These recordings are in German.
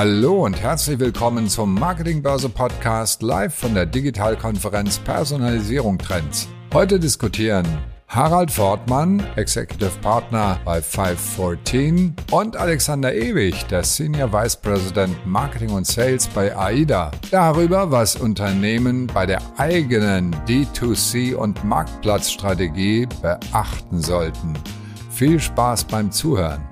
Hallo und herzlich willkommen zum Marketingbörse Podcast live von der Digitalkonferenz Personalisierung Trends. Heute diskutieren Harald Fortmann, Executive Partner bei 514 und Alexander Ewig, der Senior Vice President Marketing und Sales bei AIDA, darüber, was Unternehmen bei der eigenen D2C und Marktplatzstrategie beachten sollten. Viel Spaß beim Zuhören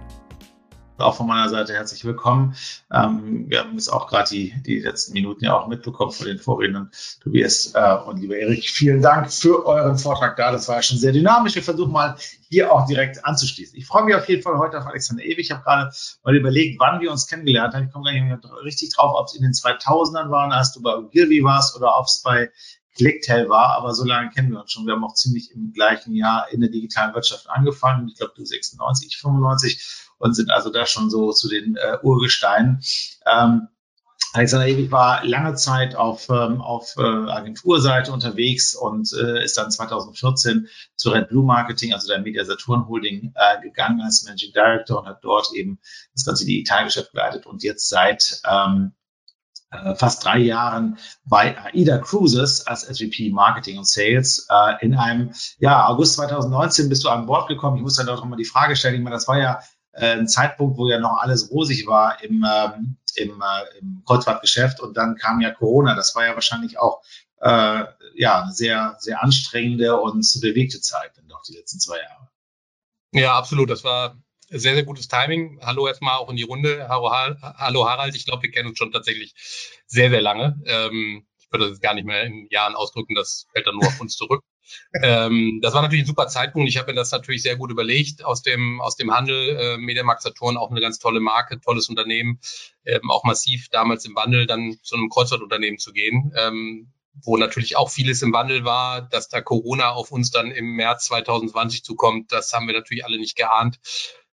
auch von meiner Seite herzlich willkommen. Ähm, wir haben jetzt auch gerade die, die letzten Minuten ja auch mitbekommen von den Vorrednern, Tobias äh, und lieber Erik. Vielen Dank für euren Vortrag da. Das war ja schon sehr dynamisch. Wir versuchen mal hier auch direkt anzuschließen. Ich freue mich auf jeden Fall heute auf Alexander Ewig. Ich habe gerade mal überlegt, wann wir uns kennengelernt haben. Ich komme gar nicht mehr richtig drauf, ob es in den 2000ern waren, als du bei Ogilvy warst oder ob es bei Clicktail war, aber so lange kennen wir uns schon. Wir haben auch ziemlich im gleichen Jahr in der digitalen Wirtschaft angefangen. Ich glaube, du 96, ich 95 und sind also da schon so zu den äh, Urgesteinen. Ähm, Alexander Ewig war lange Zeit auf, ähm, auf äh, Agenturseite unterwegs und äh, ist dann 2014 zu Red Blue Marketing, also der Media Saturn Holding, äh, gegangen als Managing Director und hat dort eben das ganze Digitalgeschäft geleitet und jetzt seit ähm, äh, fast drei Jahren bei AIDA Cruises als SVP Marketing und Sales. Äh, in einem, ja, August 2019 bist du an Bord gekommen. Ich muss dann doch mal die Frage stellen, ich meine, das war ja ein Zeitpunkt, wo ja noch alles rosig war im, ähm, im, äh, im Kreuzfahrtgeschäft und dann kam ja Corona. Das war ja wahrscheinlich auch äh, ja eine sehr, sehr anstrengende und bewegte Zeit dann doch die letzten zwei Jahre. Ja, absolut. Das war sehr, sehr gutes Timing. Hallo erstmal auch in die Runde. Hallo, hallo Harald. Ich glaube, wir kennen uns schon tatsächlich sehr, sehr lange. Ähm, ich würde das gar nicht mehr in Jahren ausdrücken, das fällt dann nur auf uns zurück ähm, das war natürlich ein super Zeitpunkt. Ich habe mir das natürlich sehr gut überlegt. Aus dem, aus dem Handel, äh, Mediamarkt Saturn, auch eine ganz tolle Marke, tolles Unternehmen, ähm, auch massiv damals im Wandel dann zu einem Kreuzfahrtunternehmen zu gehen. Ähm, wo natürlich auch vieles im Wandel war, dass da Corona auf uns dann im März 2020 zukommt, das haben wir natürlich alle nicht geahnt.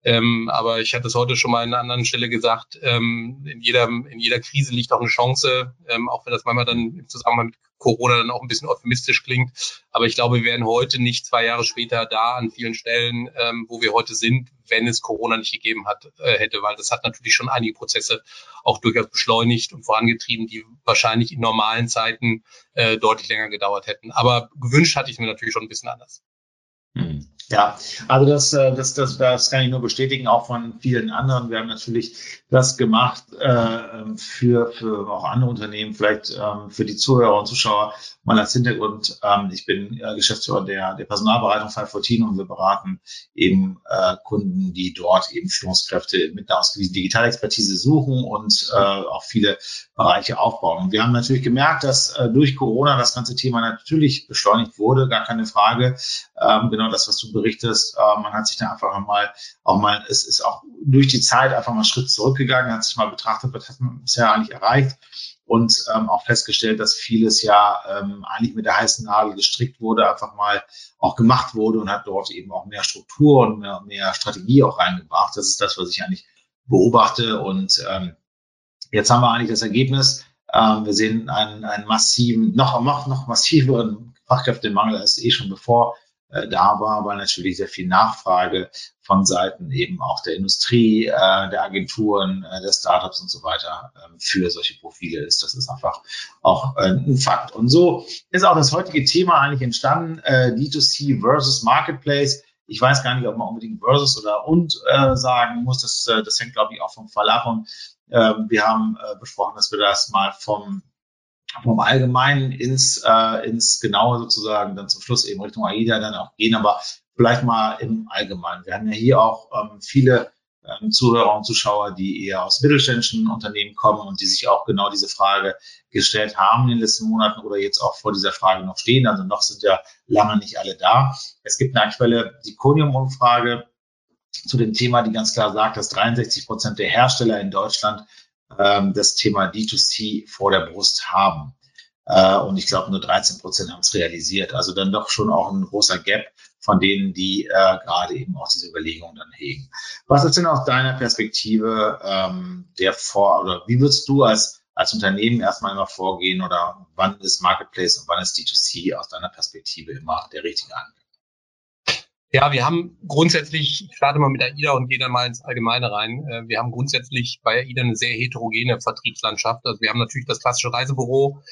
Ähm, aber ich hatte es heute schon mal an einer anderen Stelle gesagt, ähm, in, jeder, in jeder Krise liegt auch eine Chance, ähm, auch wenn das manchmal dann im Zusammenhang mit Corona dann auch ein bisschen euphemistisch klingt. Aber ich glaube, wir wären heute nicht zwei Jahre später da an vielen Stellen, ähm, wo wir heute sind, wenn es Corona nicht gegeben hat, äh, hätte, weil das hat natürlich schon einige Prozesse auch durchaus beschleunigt und vorangetrieben, die wahrscheinlich in normalen Zeiten äh, deutlich länger gedauert hätten. Aber gewünscht hatte ich mir natürlich schon ein bisschen anders. Hm. Ja, also das, äh, das, das, das kann ich nur bestätigen, auch von vielen anderen. Wir haben natürlich das gemacht äh, für, für auch andere Unternehmen, vielleicht ähm, für die Zuhörer und Zuschauer mal als Hintergrund. Ähm, ich bin äh, Geschäftsführer der, der Personalberatung 514 und wir beraten eben äh, Kunden, die dort eben Führungskräfte mit einer ausgewiesenen Digitalexpertise suchen und äh, auch viele Bereiche aufbauen. Und wir haben natürlich gemerkt, dass äh, durch Corona das ganze Thema natürlich beschleunigt wurde, gar keine Frage. Ähm, genau das, was du berichtest, äh, man hat sich da einfach mal, auch mal, es ist auch durch die Zeit einfach mal einen Schritt zurückgegangen, hat sich mal betrachtet, was hat man bisher eigentlich erreicht und ähm, auch festgestellt, dass vieles ja ähm, eigentlich mit der heißen Nadel gestrickt wurde, einfach mal auch gemacht wurde und hat dort eben auch mehr Struktur und mehr, mehr Strategie auch reingebracht. Das ist das, was ich eigentlich beobachte und ähm, jetzt haben wir eigentlich das Ergebnis. Ähm, wir sehen einen, einen massiven, noch, noch, noch massiveren Fachkräftemangel als eh schon bevor äh, da war, weil natürlich sehr viel Nachfrage von Seiten eben auch der Industrie, äh, der Agenturen, äh, der Startups und so weiter äh, für solche Profile ist. Das ist einfach auch äh, ein Fakt. Und so ist auch das heutige Thema eigentlich entstanden, äh, D2C versus Marketplace. Ich weiß gar nicht, ob man unbedingt versus oder und äh, sagen muss. Das, äh, das hängt, glaube ich, auch vom Fall. Und äh, wir haben äh, besprochen, dass wir das mal vom vom Allgemeinen ins, äh, ins Genaue sozusagen dann zum Schluss eben Richtung AIDA dann auch gehen, aber vielleicht mal im Allgemeinen. Wir haben ja hier auch ähm, viele ähm, Zuhörer und Zuschauer, die eher aus mittelständischen Unternehmen kommen und die sich auch genau diese Frage gestellt haben in den letzten Monaten oder jetzt auch vor dieser Frage noch stehen. Also noch sind ja lange nicht alle da. Es gibt eine aktuelle Diconium-Umfrage zu dem Thema, die ganz klar sagt, dass 63 Prozent der Hersteller in Deutschland ähm, das Thema D2C vor der Brust haben. Äh, und ich glaube, nur 13 Prozent haben es realisiert. Also dann doch schon auch ein großer Gap von denen, die äh, gerade eben auch diese Überlegungen dann hegen. Was ist denn aus deiner Perspektive ähm, der Vor- oder wie würdest du als als Unternehmen erstmal immer vorgehen oder wann ist Marketplace und wann ist D2C aus deiner Perspektive immer der richtige Anwendung? Ja, wir haben grundsätzlich, ich starte mal mit AIDA und gehe dann mal ins Allgemeine rein. Äh, wir haben grundsätzlich bei AIDA eine sehr heterogene Vertriebslandschaft. Also wir haben natürlich das klassische Reisebüro,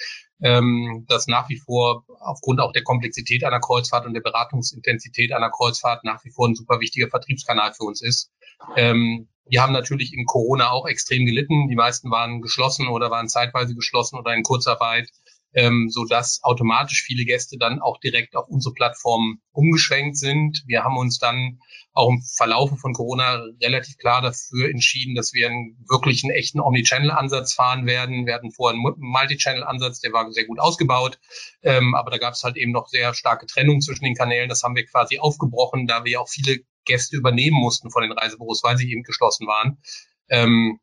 ähm, das nach wie vor aufgrund auch der Komplexität einer Kreuzfahrt und der Beratungsintensität einer Kreuzfahrt nach wie vor ein super wichtiger Vertriebskanal für uns ist. Ähm, wir haben natürlich in Corona auch extrem gelitten. Die meisten waren geschlossen oder waren zeitweise geschlossen oder in Kurzarbeit ähm, so dass automatisch viele Gäste dann auch direkt auf unsere Plattform umgeschwenkt sind. Wir haben uns dann auch im Verlaufe von Corona relativ klar dafür entschieden, dass wir einen wirklichen echten Omnichannel-Ansatz fahren werden. Wir hatten vorher einen Multichannel-Ansatz, der war sehr gut ausgebaut, ähm, aber da gab es halt eben noch sehr starke Trennung zwischen den Kanälen. Das haben wir quasi aufgebrochen, da wir auch viele Gäste übernehmen mussten von den Reisebüros, weil sie eben geschlossen waren. Ähm,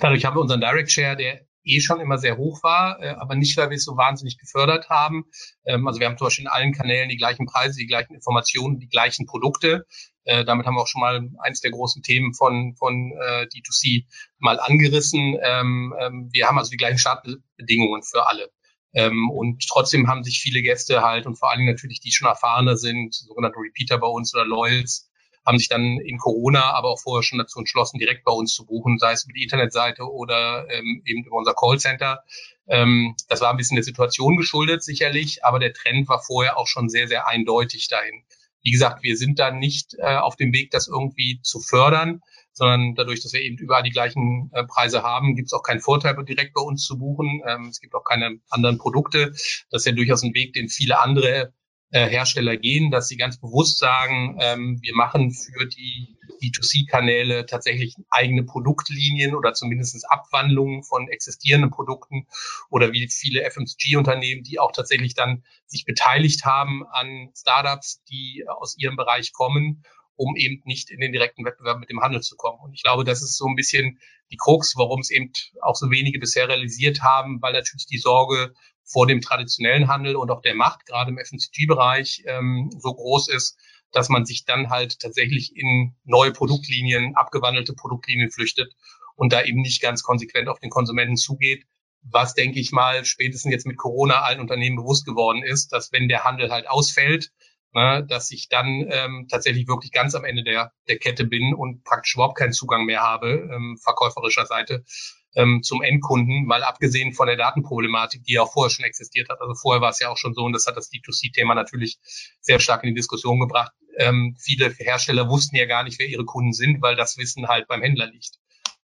dadurch haben wir unseren Direct Share, der eh schon immer sehr hoch war, äh, aber nicht, weil wir es so wahnsinnig gefördert haben. Ähm, also wir haben zum Beispiel in allen Kanälen die gleichen Preise, die gleichen Informationen, die gleichen Produkte. Äh, damit haben wir auch schon mal eins der großen Themen von, von äh, D2C mal angerissen. Ähm, ähm, wir haben also die gleichen Startbedingungen für alle. Ähm, und trotzdem haben sich viele Gäste halt und vor Dingen natürlich die schon erfahrener sind, sogenannte Repeater bei uns oder Loyals, haben sich dann in Corona aber auch vorher schon dazu entschlossen, direkt bei uns zu buchen, sei es über die Internetseite oder ähm, eben über unser Callcenter. Ähm, das war ein bisschen der Situation geschuldet, sicherlich, aber der Trend war vorher auch schon sehr, sehr eindeutig dahin. Wie gesagt, wir sind da nicht äh, auf dem Weg, das irgendwie zu fördern, sondern dadurch, dass wir eben überall die gleichen äh, Preise haben, gibt es auch keinen Vorteil, direkt bei uns zu buchen. Ähm, es gibt auch keine anderen Produkte. Das ist ja durchaus ein Weg, den viele andere äh, Hersteller gehen, dass sie ganz bewusst sagen, ähm, wir machen für die B2C-Kanäle tatsächlich eigene Produktlinien oder zumindest Abwandlungen von existierenden Produkten oder wie viele FMCG-Unternehmen, die auch tatsächlich dann sich beteiligt haben an Startups, die aus ihrem Bereich kommen, um eben nicht in den direkten Wettbewerb mit dem Handel zu kommen. Und ich glaube, das ist so ein bisschen die Krux, warum es eben auch so wenige bisher realisiert haben, weil natürlich die Sorge vor dem traditionellen Handel und auch der Macht, gerade im FMCG-Bereich, ähm, so groß ist, dass man sich dann halt tatsächlich in neue Produktlinien, abgewandelte Produktlinien flüchtet und da eben nicht ganz konsequent auf den Konsumenten zugeht. Was, denke ich mal, spätestens jetzt mit Corona allen Unternehmen bewusst geworden ist, dass wenn der Handel halt ausfällt, ne, dass ich dann ähm, tatsächlich wirklich ganz am Ende der, der Kette bin und praktisch überhaupt keinen Zugang mehr habe, ähm, verkäuferischer Seite, ähm, zum Endkunden, weil abgesehen von der Datenproblematik, die ja auch vorher schon existiert hat, also vorher war es ja auch schon so, und das hat das D2C-Thema natürlich sehr stark in die Diskussion gebracht, ähm, viele Hersteller wussten ja gar nicht, wer ihre Kunden sind, weil das Wissen halt beim Händler liegt.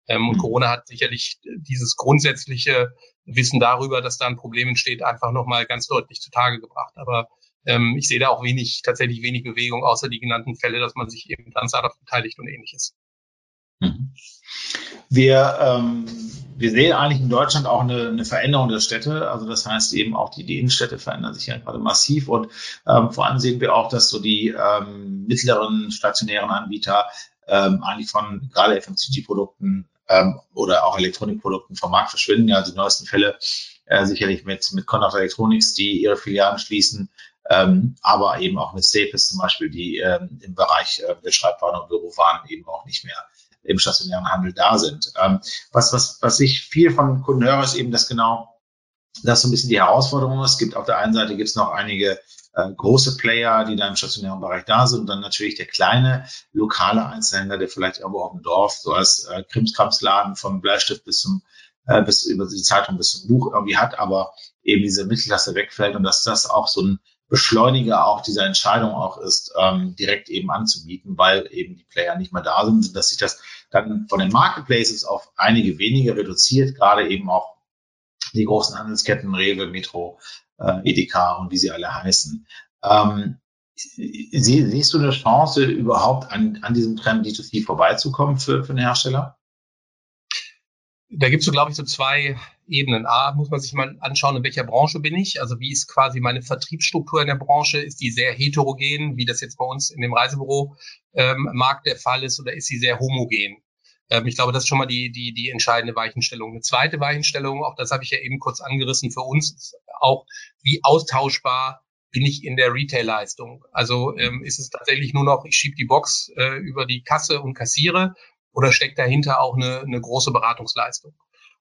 Ähm, und mhm. Corona hat sicherlich dieses grundsätzliche Wissen darüber, dass da ein Problem entsteht, einfach nochmal ganz deutlich zutage gebracht. Aber ähm, ich sehe da auch wenig, tatsächlich wenig Bewegung, außer die genannten Fälle, dass man sich eben an Startups beteiligt und ähnliches. Mhm. Wir, ähm, wir sehen eigentlich in Deutschland auch eine, eine Veränderung der Städte. Also das heißt eben auch die, die Innenstädte verändern sich ja gerade massiv und ähm, vor allem sehen wir auch, dass so die ähm, mittleren stationären Anbieter ähm, eigentlich von gerade FMCG-Produkten ähm, oder auch Elektronikprodukten vom Markt verschwinden. Ja, die neuesten Fälle äh, sicherlich mit, mit Conrad Electronics, die ihre Filialen schließen, ähm, aber eben auch mit Staples zum Beispiel, die ähm, im Bereich äh, der Schreibwaren und Bürowaren eben auch nicht mehr im stationären Handel da sind. Ähm, was, was, was ich viel von Kunden höre, ist eben, dass genau das so ein bisschen die Herausforderung ist. Es gibt auf der einen Seite gibt es noch einige äh, große Player, die da im stationären Bereich da sind und dann natürlich der kleine lokale Einzelhändler, der vielleicht irgendwo auf dem Dorf so als äh, Krimskramsladen vom Bleistift bis zum äh, bis über die Zeitung bis zum Buch irgendwie hat, aber eben diese Mittelklasse wegfällt und dass das auch so ein Beschleuniger auch dieser Entscheidung auch ist, ähm, direkt eben anzubieten, weil eben die Player nicht mehr da sind, dass sich das dann von den Marketplaces auf einige wenige reduziert, gerade eben auch die großen Handelsketten Rewe, Metro, äh, Edeka und wie sie alle heißen. Ähm, sie, siehst du eine Chance, überhaupt an, an diesem Trend D2C vorbeizukommen für, für einen Hersteller? Da gibt es so, glaube ich, so zwei Ebenen. A, muss man sich mal anschauen, in welcher Branche bin ich? Also wie ist quasi meine Vertriebsstruktur in der Branche? Ist die sehr heterogen, wie das jetzt bei uns in dem Reisebüro ähm, der Fall ist, oder ist sie sehr homogen? Ähm, ich glaube, das ist schon mal die, die, die entscheidende Weichenstellung. Eine zweite Weichenstellung, auch das habe ich ja eben kurz angerissen für uns, ist auch, wie austauschbar bin ich in der Retail-Leistung? Also ähm, ist es tatsächlich nur noch, ich schiebe die Box äh, über die Kasse und kassiere oder steckt dahinter auch eine, eine große Beratungsleistung?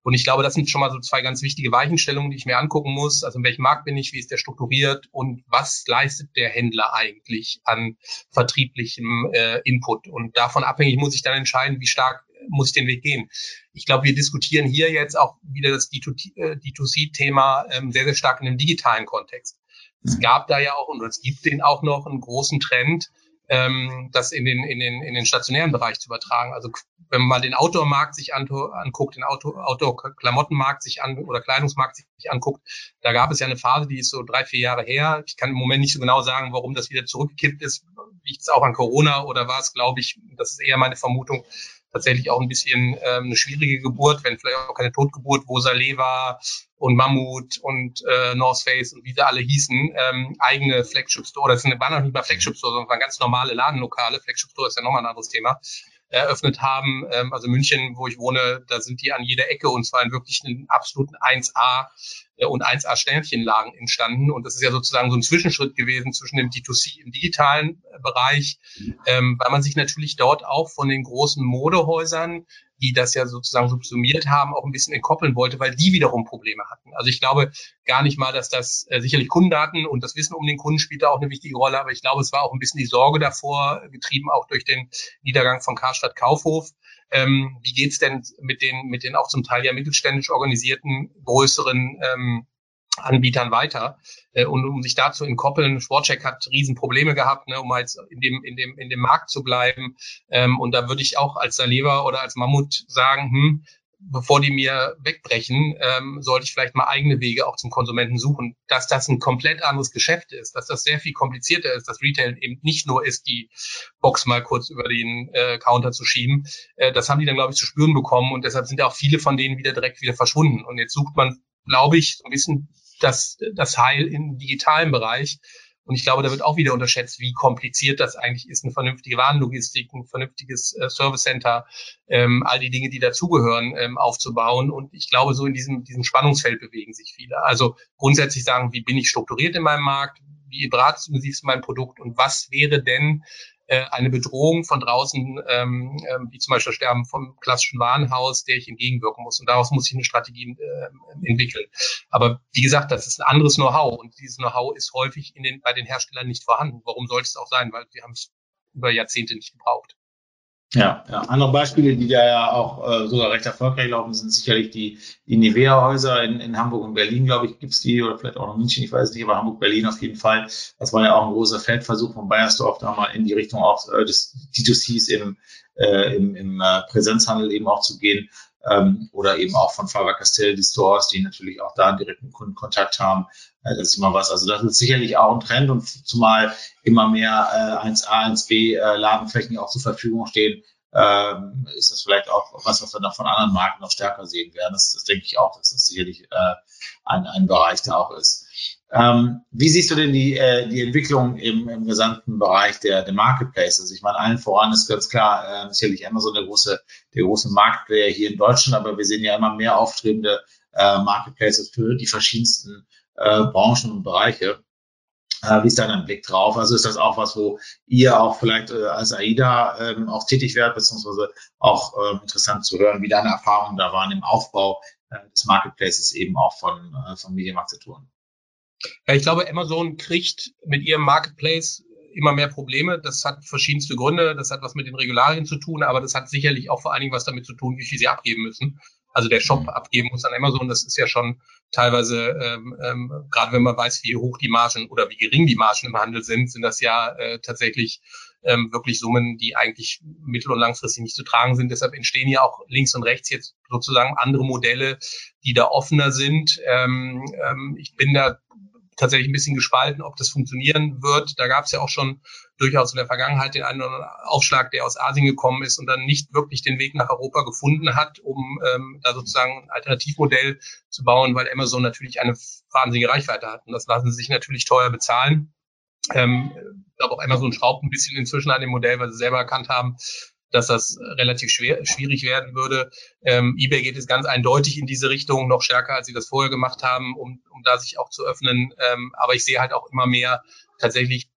Und ich glaube, das sind schon mal so zwei ganz wichtige Weichenstellungen, die ich mir angucken muss. Also in welchem Markt bin ich, wie ist der strukturiert und was leistet der Händler eigentlich an vertrieblichem äh, Input. Und davon abhängig muss ich dann entscheiden, wie stark muss ich den Weg gehen. Ich glaube, wir diskutieren hier jetzt auch wieder das D2C-Thema äh, ähm, sehr, sehr stark in dem digitalen Kontext. Es gab da ja auch und es gibt den auch noch einen großen Trend, ähm, das in den, in, den, in den stationären Bereich zu übertragen. Also wenn man mal den Outdoor-Markt sich anguckt, den Outdoor-Klamottenmarkt sich an oder Kleidungsmarkt sich anguckt, da gab es ja eine Phase, die ist so drei, vier Jahre her. Ich kann im Moment nicht so genau sagen, warum das wieder zurückgekippt ist. Liegt es auch an Corona oder war es, glaube ich, das ist eher meine Vermutung, tatsächlich auch ein bisschen ähm, eine schwierige Geburt, wenn vielleicht auch keine Totgeburt, wo Saleh war und Mammut und äh, North Face und wie sie alle hießen, ähm, eigene Flagship Store, das waren noch nicht mal Flagship Store, sondern waren ganz normale Ladenlokale. Flagship Store ist ja nochmal ein anderes Thema eröffnet haben. Ähm, also München, wo ich wohne, da sind die an jeder Ecke und zwar in wirklich einen absoluten 1A äh, und 1A Sternchenlagen entstanden. Und das ist ja sozusagen so ein Zwischenschritt gewesen zwischen dem D2C im digitalen äh, Bereich, ähm, weil man sich natürlich dort auch von den großen Modehäusern die das ja sozusagen subsumiert haben, auch ein bisschen entkoppeln wollte, weil die wiederum Probleme hatten. Also ich glaube gar nicht mal, dass das äh, sicherlich Kundendaten und das Wissen um den Kunden spielt da auch eine wichtige Rolle, aber ich glaube, es war auch ein bisschen die Sorge davor, getrieben auch durch den Niedergang von Karstadt Kaufhof. Ähm, wie geht's denn mit den, mit den auch zum Teil ja mittelständisch organisierten größeren ähm, Anbietern weiter. Äh, und um sich dazu entkoppeln, Sportcheck hat Riesenprobleme gehabt, ne, um jetzt in dem, in dem, in dem Markt zu bleiben. Ähm, und da würde ich auch als Saleva oder als Mammut sagen, hm, bevor die mir wegbrechen, ähm, sollte ich vielleicht mal eigene Wege auch zum Konsumenten suchen. Dass das ein komplett anderes Geschäft ist, dass das sehr viel komplizierter ist, dass Retail eben nicht nur ist, die Box mal kurz über den äh, Counter zu schieben. Äh, das haben die dann, glaube ich, zu spüren bekommen und deshalb sind auch viele von denen wieder direkt wieder verschwunden. Und jetzt sucht man, glaube ich, so ein bisschen das, das Heil im digitalen Bereich. Und ich glaube, da wird auch wieder unterschätzt, wie kompliziert das eigentlich ist, eine vernünftige Warenlogistik, ein vernünftiges äh, Service Center, ähm, all die Dinge, die dazugehören, ähm, aufzubauen. Und ich glaube, so in diesem, diesem Spannungsfeld bewegen sich viele. Also grundsätzlich sagen, wie bin ich strukturiert in meinem Markt? Wie beratungsintensiv ist mein Produkt? Und was wäre denn äh, eine Bedrohung von draußen, ähm, äh, wie zum Beispiel Sterben vom klassischen Warenhaus, der ich entgegenwirken muss. Und daraus muss ich eine Strategie äh, entwickeln. Aber wie gesagt, das ist ein anderes Know-how und dieses Know-how ist häufig in den, bei den Herstellern nicht vorhanden. Warum sollte es auch sein? Weil wir haben es über Jahrzehnte nicht gebraucht. Ja, ja, andere Beispiele, die da ja auch äh, sogar recht erfolgreich laufen, sind sicherlich die, die Nivea-Häuser in, in Hamburg und Berlin, glaube ich, gibt's die, oder vielleicht auch noch München, ich weiß nicht, aber Hamburg, Berlin auf jeden Fall. Das war ja auch ein großer Feldversuch von Bayersdorf, da mal in die Richtung auch äh, des D2Cs im, äh, im, im äh, Präsenzhandel eben auch zu gehen. Ähm, oder eben auch von Faber Castell, die Stores, die natürlich auch da direkten Kundenkontakt haben. Äh, das ist immer was. Also das ist sicherlich auch ein Trend und zumal immer mehr äh, 1A, 1B äh, Ladenflächen auch zur Verfügung stehen, ähm, ist das vielleicht auch was, was wir noch von anderen Marken noch stärker sehen werden. Das, das denke ich auch, dass das sicherlich äh, ein, ein Bereich da auch ist. Ähm, wie siehst du denn die, äh, die Entwicklung im, im gesamten Bereich der, der Marketplaces? Ich meine, allen voran ist ganz klar äh, sicherlich Amazon der große, der große Marktplayer hier in Deutschland, aber wir sehen ja immer mehr aufstrebende äh, Marketplaces für die verschiedensten äh, Branchen und Bereiche. Äh, wie ist dein Blick drauf? Also ist das auch was, wo ihr auch vielleicht äh, als AIDA ähm, auch tätig werdet, beziehungsweise auch äh, interessant zu hören, wie deine Erfahrungen da waren im Aufbau äh, des Marketplaces eben auch von, äh, von Medienmarkt? Ja, ich glaube, Amazon kriegt mit ihrem Marketplace immer mehr Probleme. Das hat verschiedenste Gründe. Das hat was mit den Regularien zu tun, aber das hat sicherlich auch vor allen Dingen was damit zu tun, wie viel sie abgeben müssen. Also der Shop mhm. abgeben muss an Amazon, das ist ja schon teilweise, ähm, ähm, gerade wenn man weiß, wie hoch die Margen oder wie gering die Margen im Handel sind, sind das ja äh, tatsächlich ähm, wirklich Summen, die eigentlich mittel- und langfristig nicht zu tragen sind. Deshalb entstehen ja auch links und rechts jetzt sozusagen andere Modelle, die da offener sind. Ähm, ähm, ich bin da tatsächlich ein bisschen gespalten, ob das funktionieren wird. Da gab es ja auch schon durchaus in der Vergangenheit den einen oder anderen Aufschlag, der aus Asien gekommen ist und dann nicht wirklich den Weg nach Europa gefunden hat, um ähm, da sozusagen ein Alternativmodell zu bauen, weil Amazon natürlich eine wahnsinnige Reichweite hat. Und das lassen sie sich natürlich teuer bezahlen. Ähm, ich glaube auch Amazon schraubt ein bisschen inzwischen an dem Modell, weil sie selber erkannt haben, dass das relativ schwer, schwierig werden würde. Ähm, eBay geht es ganz eindeutig in diese Richtung, noch stärker, als sie das vorher gemacht haben, um, um da sich auch zu öffnen. Ähm, aber ich sehe halt auch immer mehr tatsächlich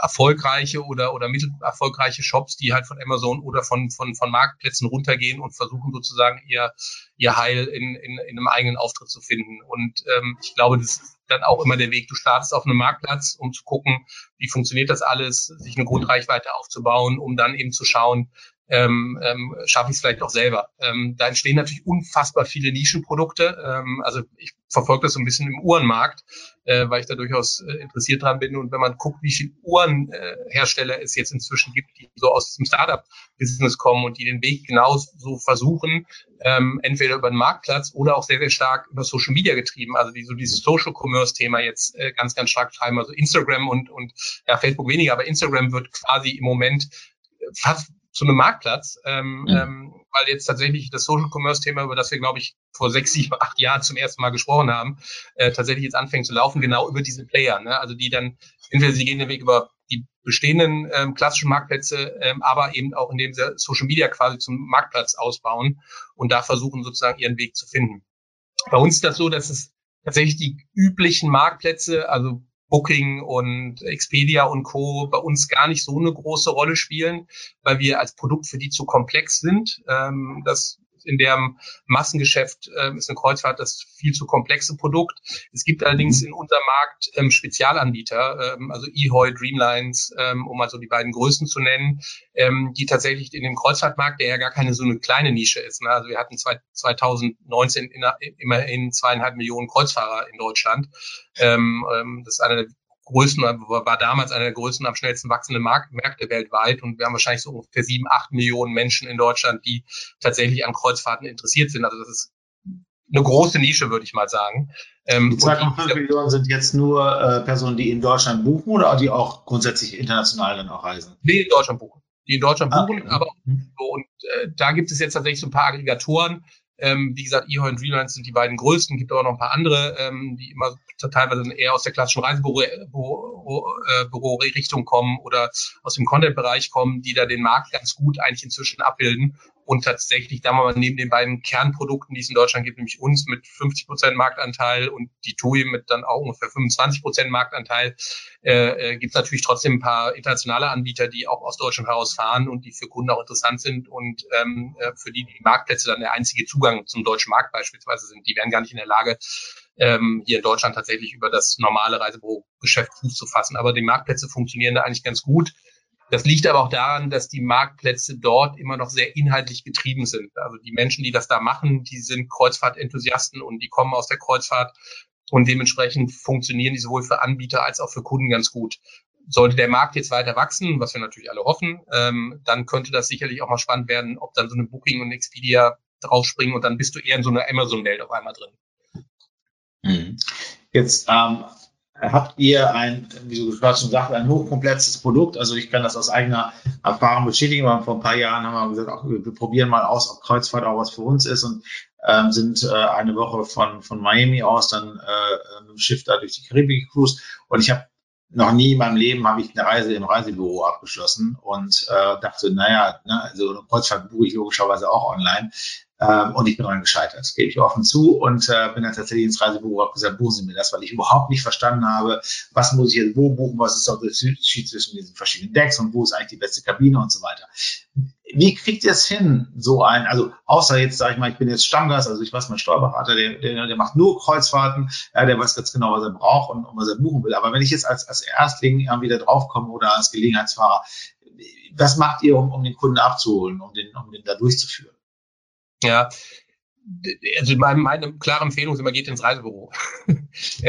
erfolgreiche oder, oder mittelerfolgreiche Shops, die halt von Amazon oder von, von, von Marktplätzen runtergehen und versuchen sozusagen ihr, ihr Heil in, in, in einem eigenen Auftritt zu finden. Und ähm, ich glaube, das dann auch immer der Weg. Du startest auf einem Marktplatz, um zu gucken, wie funktioniert das alles, sich eine Grundreichweite aufzubauen, um dann eben zu schauen, ähm, ähm, schaffe ich es vielleicht auch selber. Ähm, da entstehen natürlich unfassbar viele Nischenprodukte. Ähm, also ich verfolge das so ein bisschen im Uhrenmarkt, äh, weil ich da durchaus äh, interessiert dran bin. Und wenn man guckt, wie viele Uhrenhersteller äh, es jetzt inzwischen gibt, die so aus dem Startup-Business kommen und die den Weg genau so versuchen, ähm, entweder über den Marktplatz oder auch sehr, sehr stark über Social Media getrieben, also die so dieses Social Commerce-Thema jetzt äh, ganz, ganz stark treiben. Also Instagram und, und ja, Facebook weniger, aber Instagram wird quasi im Moment fast zu einem Marktplatz, ähm, mhm. ähm, weil jetzt tatsächlich das Social Commerce Thema, über das wir, glaube ich, vor sechs, sieben, acht Jahren zum ersten Mal gesprochen haben, äh, tatsächlich jetzt anfängt zu laufen, genau über diese Player. Ne? Also die dann, entweder sie gehen den Weg über die bestehenden ähm, klassischen Marktplätze, ähm, aber eben auch indem sie Social Media quasi zum Marktplatz ausbauen und da versuchen sozusagen ihren Weg zu finden. Bei uns ist das so, dass es tatsächlich die üblichen Marktplätze, also Booking und Expedia und Co. bei uns gar nicht so eine große Rolle spielen, weil wir als Produkt für die zu komplex sind. Ähm, das in dem Massengeschäft äh, ist eine Kreuzfahrt das viel zu komplexe Produkt. Es gibt allerdings mhm. in unserem Markt ähm, Spezialanbieter, ähm, also Ehoy, Dreamlines, ähm, um also die beiden größten zu nennen, ähm, die tatsächlich in dem Kreuzfahrtmarkt, der ja gar keine so eine kleine Nische ist. Ne? Also wir hatten zwei, 2019 in, immerhin zweieinhalb Millionen Kreuzfahrer in Deutschland. Ähm, ähm, das ist einer der größten, war damals einer der größten, am schnellsten wachsenden Markt, Märkte weltweit. Und wir haben wahrscheinlich so ungefähr sieben, acht Millionen Menschen in Deutschland, die tatsächlich an Kreuzfahrten interessiert sind. Also das ist eine große Nische, würde ich mal sagen. Ähm, die 2,5 Millionen sind jetzt nur äh, Personen, die in Deutschland buchen oder die auch grundsätzlich international dann auch reisen? Die in Deutschland buchen. Die in Deutschland ah, buchen, okay. aber mhm. und äh, da gibt es jetzt tatsächlich so ein paar Aggregatoren, ähm, wie gesagt, eHoy und Dreamlines sind die beiden größten, gibt aber noch ein paar andere, ähm, die immer teilweise eher aus der klassischen Reisebüro-Richtung kommen oder aus dem Content-Bereich kommen, die da den Markt ganz gut eigentlich inzwischen abbilden und tatsächlich da mal neben den beiden Kernprodukten, die es in Deutschland gibt, nämlich uns mit 50 Prozent Marktanteil und die TUI mit dann auch ungefähr 25 Prozent Marktanteil, äh, äh, gibt es natürlich trotzdem ein paar internationale Anbieter, die auch aus Deutschland herausfahren und die für Kunden auch interessant sind und ähm, äh, für die die Marktplätze dann der einzige Zugang zum deutschen Markt beispielsweise sind. Die wären gar nicht in der Lage, ähm, hier in Deutschland tatsächlich über das normale Reisebürogeschäft Fuß zu fassen. Aber die Marktplätze funktionieren da eigentlich ganz gut. Das liegt aber auch daran, dass die Marktplätze dort immer noch sehr inhaltlich getrieben sind. Also die Menschen, die das da machen, die sind Kreuzfahrtenthusiasten und die kommen aus der Kreuzfahrt und dementsprechend funktionieren die sowohl für Anbieter als auch für Kunden ganz gut. Sollte der Markt jetzt weiter wachsen, was wir natürlich alle hoffen, ähm, dann könnte das sicherlich auch mal spannend werden, ob dann so eine Booking und Expedia draufspringen und dann bist du eher in so einer Amazon-Welt auf einmal drin. Mhm. Jetzt ähm, habt ihr ein, wie du gerade schon sagst, ein hochkomplexes Produkt. Also ich kann das aus eigener Erfahrung bestätigen, weil vor ein paar Jahren haben wir gesagt, wir probieren mal aus, ob Kreuzfahrt auch was für uns ist und ähm, sind äh, eine Woche von, von Miami aus dann äh, mit dem Schiff da durch die Karibik cruise und ich habe noch nie in meinem Leben habe ich eine Reise im Reisebüro abgeschlossen und äh, dachte, naja, ne, also Kreuzfahrt buche ich logischerweise auch online. Ähm, und ich bin daran gescheitert, gebe ich offen zu und äh, bin dann tatsächlich ins Reisebüro und gesagt, buchen Sie mir das, weil ich überhaupt nicht verstanden habe, was muss ich jetzt wo buchen, was ist der Unterschied zwischen diesen verschiedenen Decks und wo ist eigentlich die beste Kabine und so weiter. Wie kriegt ihr es hin, so ein, also außer jetzt, sage ich mal, ich bin jetzt Stammgast, also ich weiß, mein Steuerberater, der, der, der macht nur Kreuzfahrten, ja, der weiß ganz genau, was er braucht und, und was er buchen will. Aber wenn ich jetzt als, als Erstling irgendwie da draufkomme oder als Gelegenheitsfahrer, was macht ihr, um, um den Kunden abzuholen, um den, um den da durchzuführen? Ja, also meine, meine klare Empfehlung ist immer, geht ins Reisebüro.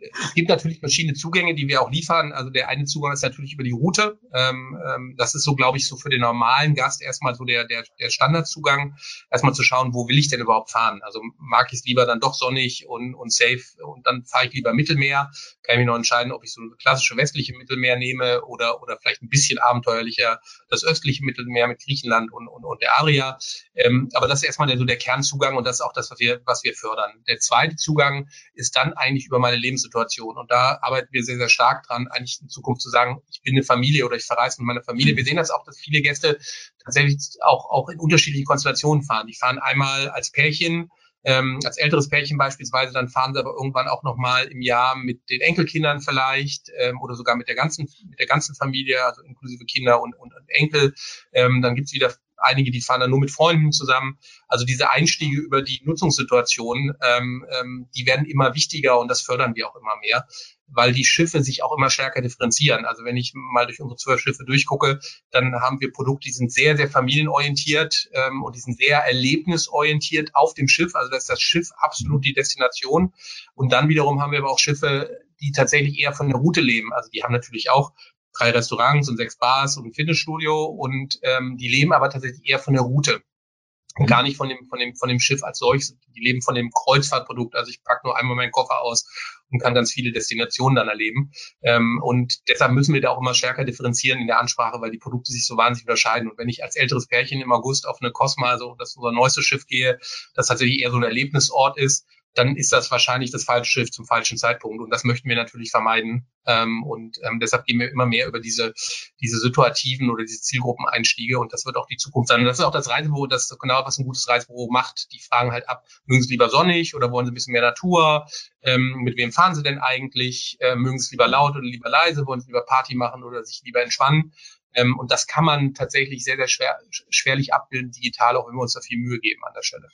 es gibt natürlich verschiedene Zugänge, die wir auch liefern. Also der eine Zugang ist natürlich über die Route. Ähm, ähm, das ist so, glaube ich, so für den normalen Gast erstmal so der, der, der Standardzugang. Erstmal zu schauen, wo will ich denn überhaupt fahren? Also mag ich es lieber dann doch sonnig und, und safe und dann fahre ich lieber Mittelmeer. Kann ich mich noch entscheiden, ob ich so klassische westliche Mittelmeer nehme oder, oder vielleicht ein bisschen abenteuerlicher das östliche Mittelmeer mit Griechenland und, und, und der Adria. Ähm, aber das ist erstmal der, so der Kernzugang und das ist auch das, was wir, was wir fördern. Der zweite Zugang ist dann eigentlich über meine Lebenssituation Situation. Und da arbeiten wir sehr, sehr stark dran, eigentlich in Zukunft zu sagen, ich bin eine Familie oder ich verreise mit meiner Familie. Wir sehen das auch, dass viele Gäste tatsächlich auch, auch in unterschiedlichen Konstellationen fahren. Die fahren einmal als Pärchen ähm, als älteres Pärchen beispielsweise, dann fahren sie aber irgendwann auch nochmal im Jahr mit den Enkelkindern vielleicht ähm, oder sogar mit der ganzen, mit der ganzen Familie, also inklusive Kinder und, und, und Enkel. Ähm, dann gibt's wieder einige, die fahren dann nur mit Freunden zusammen. Also diese Einstiege über die Nutzungssituation, ähm, ähm, die werden immer wichtiger und das fördern wir auch immer mehr, weil die Schiffe sich auch immer stärker differenzieren. Also wenn ich mal durch unsere zwölf Schiffe durchgucke, dann haben wir Produkte, die sind sehr, sehr familienorientiert ähm, und die sind sehr erlebnisorientiert auf dem Schiff. Also das ist das Schiff absolut die Destination. Und dann wiederum haben wir aber auch Schiffe, die tatsächlich eher von der Route leben. Also die haben natürlich auch drei Restaurants und sechs Bars und ein Fitnessstudio und ähm, die leben aber tatsächlich eher von der Route gar nicht von dem, von dem, von dem Schiff als solches. Die leben von dem Kreuzfahrtprodukt. Also ich packe nur einmal meinen Koffer aus und kann ganz viele Destinationen dann erleben. Ähm, und deshalb müssen wir da auch immer stärker differenzieren in der Ansprache, weil die Produkte sich so wahnsinnig unterscheiden. Und wenn ich als älteres Pärchen im August auf eine Cosma, also das ist unser neuestes Schiff gehe, das tatsächlich eher so ein Erlebnisort ist, dann ist das wahrscheinlich das falsche Schiff zum falschen Zeitpunkt. Und das möchten wir natürlich vermeiden. Ähm, und ähm, deshalb gehen wir immer mehr über diese, diese situativen oder diese Zielgruppeneinstiege. Und das wird auch die Zukunft sein. Und das ist auch das Reisebüro, das genau, was ein gutes Reisebüro macht. Die fragen halt ab, mögen Sie lieber sonnig oder wollen Sie ein bisschen mehr Natur? Ähm, mit wem fahren Sie denn eigentlich? Äh, mögen Sie lieber laut oder lieber leise? Wollen Sie lieber Party machen oder sich lieber entspannen? Ähm, und das kann man tatsächlich sehr, sehr schwer, schwerlich abbilden, digital, auch wenn wir uns da viel Mühe geben an der Stelle.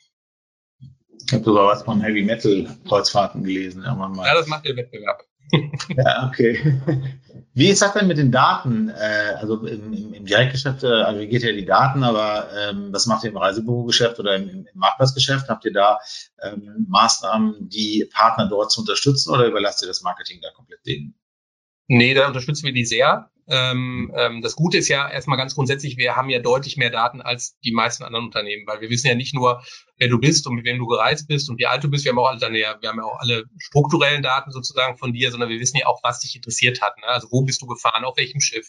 Ich habe sogar was von Heavy Metal Kreuzfahrten gelesen irgendwann mal. Ja, das macht der Wettbewerb. ja, okay. Wie ist das denn mit den Daten? Äh, also im, im, im Direktgeschäft äh, aggregiert ihr die Daten, aber ähm, was macht ihr im Reisebürogeschäft oder im, im Marktplatzgeschäft? Habt ihr da ähm, Maßnahmen, die Partner dort zu unterstützen oder überlasst ihr das Marketing da komplett denen? Nee, da unterstützen wir die sehr. Ähm, ähm, das Gute ist ja erstmal ganz grundsätzlich, wir haben ja deutlich mehr Daten als die meisten anderen Unternehmen, weil wir wissen ja nicht nur, wer du bist und mit wem du gereist bist und wie alt du bist. Wir haben auch alle deine, wir haben ja auch alle strukturellen Daten sozusagen von dir, sondern wir wissen ja auch, was dich interessiert hat. Ne? Also wo bist du gefahren, auf welchem Schiff,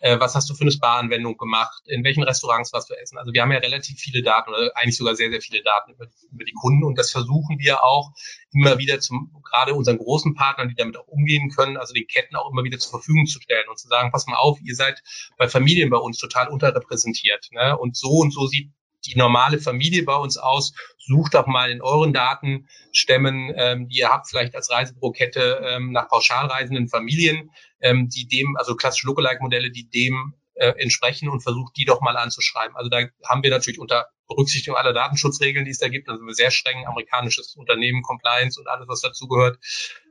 äh, was hast du für eine Spa-Anwendung gemacht, in welchen Restaurants warst du essen. Also wir haben ja relativ viele Daten oder eigentlich sogar sehr, sehr viele Daten über, über die Kunden und das versuchen wir auch immer wieder zum, gerade unseren großen Partnern, die damit auch umgehen können, also den Ketten auch immer wieder zur Verfügung zu stellen und zu sagen, pass mal auf, ihr seid bei Familien bei uns total unterrepräsentiert. Ne? Und so und so sieht die normale Familie bei uns aus. Sucht doch mal in euren Datenstämmen, ähm, die ihr habt, vielleicht als Reisebürokette ähm, nach pauschalreisenden Familien, ähm, die dem, also klassische Lookalike-Modelle, die dem äh, entsprechen und versucht, die doch mal anzuschreiben. Also da haben wir natürlich unter Berücksichtigung aller Datenschutzregeln, die es da gibt, also sehr streng amerikanisches Unternehmen, Compliance und alles, was dazugehört,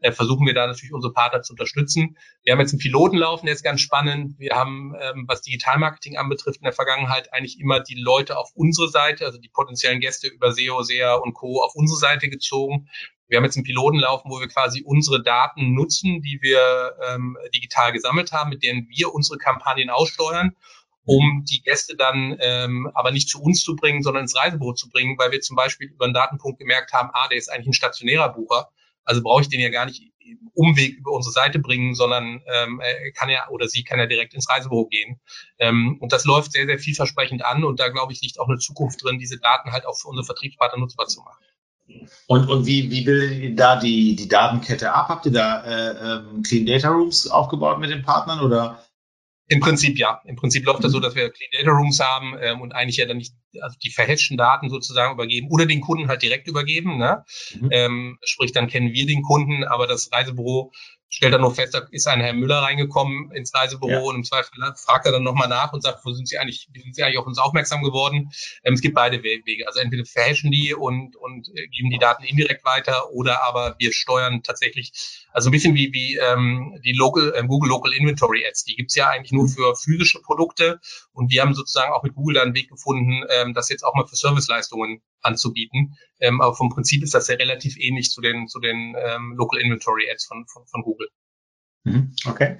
äh, versuchen wir da natürlich unsere Partner zu unterstützen. Wir haben jetzt einen Piloten laufen, der ist ganz spannend. Wir haben, ähm, was Digitalmarketing anbetrifft, in der Vergangenheit eigentlich immer die Leute auf unsere Seite, also die potenziellen Gäste über SEO, SEA und Co. auf unsere Seite gezogen. Wir haben jetzt einen Piloten laufen, wo wir quasi unsere Daten nutzen, die wir ähm, digital gesammelt haben, mit denen wir unsere Kampagnen aussteuern um die Gäste dann ähm, aber nicht zu uns zu bringen, sondern ins Reisebüro zu bringen, weil wir zum Beispiel über einen Datenpunkt gemerkt haben, ah, der ist eigentlich ein stationärer Bucher, also brauche ich den ja gar nicht Umweg über unsere Seite bringen, sondern ähm, er kann ja oder sie kann ja direkt ins Reisebüro gehen. Ähm, und das läuft sehr, sehr vielversprechend an und da glaube ich liegt auch eine Zukunft drin, diese Daten halt auch für unsere Vertriebspartner nutzbar zu machen. Und, und wie, wie bildet ihr da die, die Datenkette ab? Habt ihr da äh, ähm, Clean Data Rooms aufgebaut mit den Partnern oder im Prinzip ja. Im Prinzip läuft das so, mhm. dass wir Clean Data Rooms haben ähm, und eigentlich ja dann nicht also die verhashten Daten sozusagen übergeben oder den Kunden halt direkt übergeben. Ne? Mhm. Ähm, sprich, dann kennen wir den Kunden, aber das Reisebüro stellt dann nur fest, da ist ein Herr Müller reingekommen ins Reisebüro ja. und im Zweifel fragt er dann nochmal nach und sagt, wo sind Sie eigentlich, wie sind Sie eigentlich auf uns aufmerksam geworden? Ähm, es gibt beide Wege. Also entweder verhashen die und, und äh, geben die Daten indirekt weiter oder aber wir steuern tatsächlich, also ein bisschen wie, wie ähm, die Local, äh, Google Local Inventory Ads. Die gibt's ja eigentlich nur für physische Produkte und wir haben sozusagen auch mit Google da einen Weg gefunden, ähm, das jetzt auch mal für Serviceleistungen anzubieten. Ähm, aber vom Prinzip ist das ja relativ ähnlich zu den, zu den ähm, Local Inventory Ads von, von, von Google. Mhm, okay.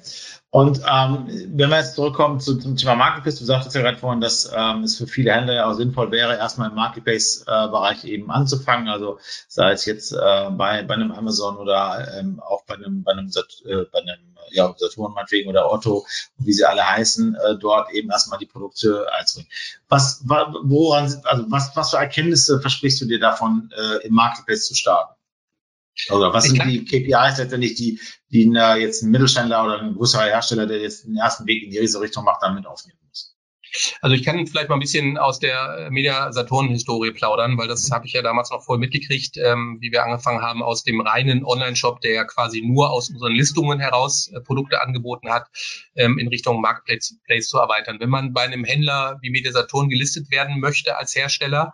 Und ähm, wenn wir jetzt zurückkommen zu, zum Thema Marketplace, du sagtest ja gerade vorhin, dass ähm, es für viele Händler ja auch sinnvoll wäre, erstmal im Marketplace-Bereich eben anzufangen. Also sei es jetzt äh, bei, bei einem Amazon oder ähm, auch bei einem, bei einem, äh, bei einem ja, Saturn meinetwegen oder Otto, wie sie alle heißen, äh, dort eben erstmal die Produkte einzubringen. Was, woran, also was, was für Erkenntnisse versprichst du dir davon, äh, im Marketplace zu starten? Oder was sind die KPIs letztendlich, die, die eine, jetzt ein Mittelständler oder ein größerer Hersteller, der jetzt den ersten Weg in die Richtung macht, damit aufnehmen muss? Also ich kann vielleicht mal ein bisschen aus der Media-Saturn-Historie plaudern, weil das habe ich ja damals noch voll mitgekriegt, ähm, wie wir angefangen haben aus dem reinen Online-Shop, der ja quasi nur aus unseren Listungen heraus äh, Produkte angeboten hat, ähm, in Richtung Marketplace Place zu erweitern. Wenn man bei einem Händler wie Media Saturn gelistet werden möchte als Hersteller,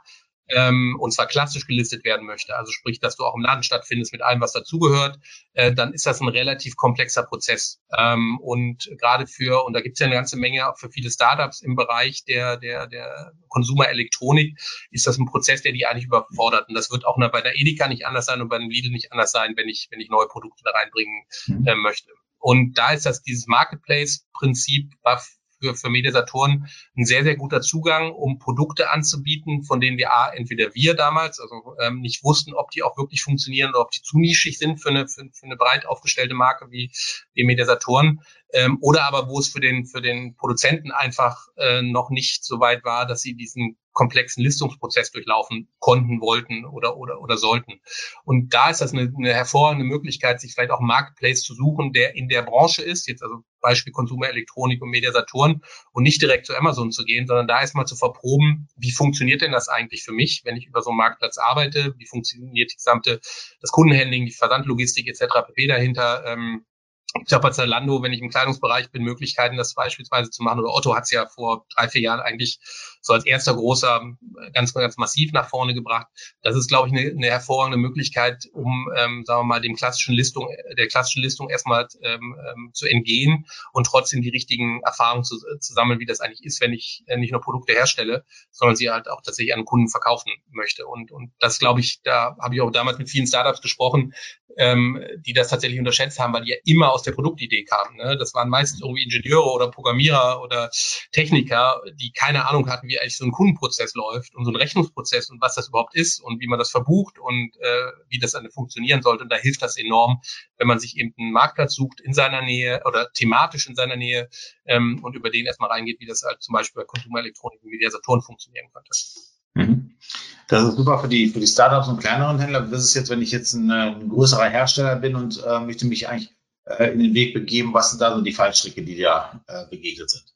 ähm, und zwar klassisch gelistet werden möchte, also sprich, dass du auch im Laden stattfindest mit allem, was dazugehört, äh, dann ist das ein relativ komplexer Prozess. Ähm, und gerade für, und da gibt es ja eine ganze Menge auch für viele Startups im Bereich der, der, der Konsumerelektronik, ist das ein Prozess, der die eigentlich überfordert. Und das wird auch bei der Edeka nicht anders sein und bei dem Lidl nicht anders sein, wenn ich, wenn ich neue Produkte da reinbringen mhm. äh, möchte. Und da ist das dieses Marketplace-Prinzip war für, für Mediasatoren ein sehr, sehr guter Zugang, um Produkte anzubieten, von denen wir A, entweder wir damals, also ähm, nicht wussten, ob die auch wirklich funktionieren oder ob die zu nischig sind für eine, für, für eine breit aufgestellte Marke wie, wie Mediasatoren, ähm, oder aber wo es für den, für den Produzenten einfach äh, noch nicht so weit war, dass sie diesen komplexen Listungsprozess durchlaufen konnten, wollten oder, oder, oder sollten. Und da ist das eine, eine hervorragende Möglichkeit, sich vielleicht auch Marketplace zu suchen, der in der Branche ist, jetzt also Beispiel Konsumerelektronik und Mediasaturn und nicht direkt zu Amazon zu gehen, sondern da erstmal zu verproben, wie funktioniert denn das eigentlich für mich, wenn ich über so einen Marktplatz arbeite, wie funktioniert die gesamte, das Kundenhandling, die Versandlogistik etc. pp. dahinter, ähm, ich habe bei Zalando, wenn ich im Kleidungsbereich bin, Möglichkeiten, das beispielsweise zu machen. Oder Otto hat es ja vor drei, vier Jahren eigentlich so als erster großer ganz, ganz massiv nach vorne gebracht. Das ist, glaube ich, eine, eine hervorragende Möglichkeit, um, ähm, sagen wir mal, dem klassischen Listung, der klassischen Listung erstmal ähm, ähm, zu entgehen und trotzdem die richtigen Erfahrungen zu, zu sammeln, wie das eigentlich ist, wenn ich äh, nicht nur Produkte herstelle, sondern sie halt auch tatsächlich an Kunden verkaufen möchte. Und, und das, glaube ich, da habe ich auch damals mit vielen Startups gesprochen, ähm, die das tatsächlich unterschätzt haben, weil die ja immer aus der Produktidee kamen. Ne? Das waren meistens irgendwie Ingenieure oder Programmierer oder Techniker, die keine Ahnung hatten, wie eigentlich so ein Kundenprozess läuft und so ein Rechnungsprozess und was das überhaupt ist und wie man das verbucht und äh, wie das dann funktionieren sollte. Und da hilft das enorm, wenn man sich eben einen Marktplatz sucht in seiner Nähe oder thematisch in seiner Nähe ähm, und über den erstmal reingeht, wie das halt zum Beispiel bei Konsumerelektronik wie der Saturn funktionieren könnte. Mhm. Das ist super für die, für die Startups und kleineren Händler. Das ist jetzt, wenn ich jetzt ein, ein größerer Hersteller bin und äh, möchte mich eigentlich äh, in den Weg begeben, was sind da so die Fallstricke, die da äh, begegnet sind?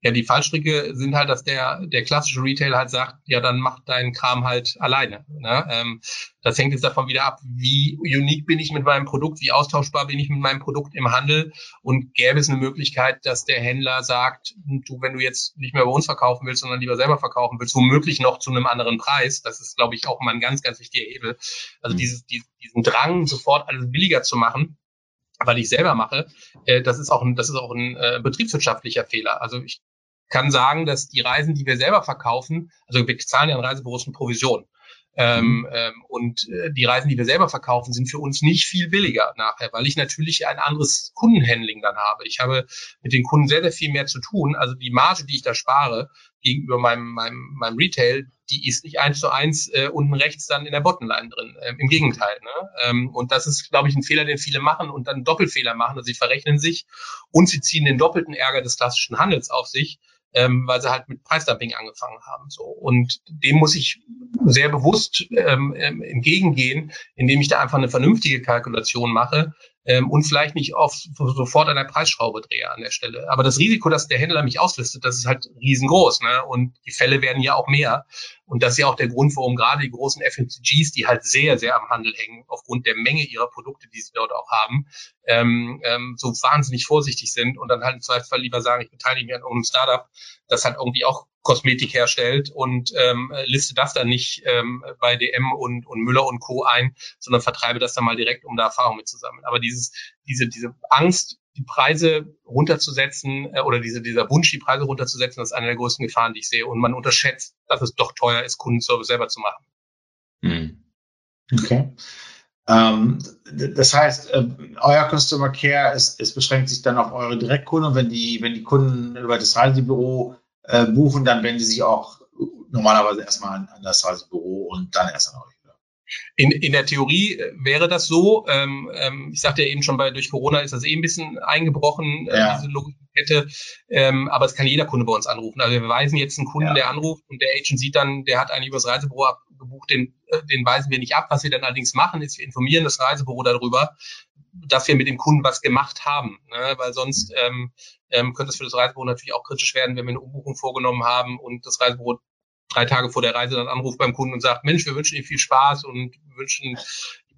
Ja, die Fallstricke sind halt, dass der, der klassische Retailer halt sagt, ja, dann mach deinen Kram halt alleine. Ne? Ähm, das hängt jetzt davon wieder ab, wie unique bin ich mit meinem Produkt, wie austauschbar bin ich mit meinem Produkt im Handel und gäbe es eine Möglichkeit, dass der Händler sagt, du, wenn du jetzt nicht mehr bei uns verkaufen willst, sondern lieber selber verkaufen willst, womöglich noch zu einem anderen Preis. Das ist, glaube ich, auch mal ein ganz, ganz wichtiger Hebel. Also mhm. dieses, diesen Drang, sofort alles billiger zu machen, weil ich selber mache, äh, das ist auch ein, das ist auch ein äh, betriebswirtschaftlicher Fehler. Also ich kann sagen, dass die Reisen, die wir selber verkaufen, also wir zahlen ja an Reisebüros eine Provision. Ähm, mhm. ähm, und äh, die Reisen, die wir selber verkaufen, sind für uns nicht viel billiger nachher, weil ich natürlich ein anderes Kundenhandling dann habe. Ich habe mit den Kunden sehr, sehr viel mehr zu tun. Also die Marge, die ich da spare gegenüber meinem, meinem, meinem Retail, die ist nicht eins zu eins äh, unten rechts dann in der Bottomline drin. Ähm, Im Gegenteil. Ne? Ähm, und das ist, glaube ich, ein Fehler, den viele machen und dann Doppelfehler machen. Also sie verrechnen sich und sie ziehen den doppelten Ärger des klassischen Handels auf sich ähm, weil sie halt mit Preisdumping angefangen haben. So und dem muss ich sehr bewusst ähm, ähm, entgegengehen, indem ich da einfach eine vernünftige Kalkulation mache ähm, und vielleicht nicht auf, sofort an der Preisschraube drehe an der Stelle. Aber das Risiko, dass der Händler mich auslistet, das ist halt riesengroß. Ne? Und die Fälle werden ja auch mehr. Und das ist ja auch der Grund, warum gerade die großen FMCGs, die halt sehr, sehr am Handel hängen, aufgrund der Menge ihrer Produkte, die sie dort auch haben, ähm, ähm, so wahnsinnig vorsichtig sind und dann halt im Zweifelsfall lieber sagen, ich beteilige mich an irgendeinem Startup, das halt irgendwie auch Kosmetik herstellt und ähm, liste das dann nicht ähm, bei DM und, und Müller und Co. ein, sondern vertreibe das dann mal direkt, um da Erfahrung mitzusammeln. Aber dieses, diese, diese Angst, die Preise runterzusetzen äh, oder diese, dieser Wunsch, die Preise runterzusetzen, das ist eine der größten Gefahren, die ich sehe. Und man unterschätzt, dass es doch teuer ist, Kundenservice selber zu machen. Hm. Okay. Ähm, das heißt, äh, euer Customer Care ist, es beschränkt sich dann auf eure Direktkunden und wenn die, wenn die Kunden über das Reisebüro äh, buchen, dann wenden sie sich auch normalerweise erstmal an, an das Reisebüro und dann erst an euch. In, in der Theorie äh, wäre das so. Ähm, ähm, ich sagte ja eben schon, bei durch Corona ist das eh ein bisschen eingebrochen, äh, ja. diese Logikkette. Ähm, aber es kann jeder Kunde bei uns anrufen. Also wir weisen jetzt einen Kunden, ja. der anruft und der Agent sieht dann, der hat eigentlich übers Reisebüro abgebucht, den, äh, den weisen wir nicht ab. Was wir dann allerdings machen, ist, wir informieren das Reisebüro darüber, dass wir mit dem Kunden was gemacht haben, ne? weil sonst ähm, ähm, könnte es für das Reisebüro natürlich auch kritisch werden, wenn wir eine Umbuchung vorgenommen haben und das Reisebüro drei Tage vor der Reise dann anruft beim Kunden und sagt, Mensch, wir wünschen Ihnen viel Spaß und wünschen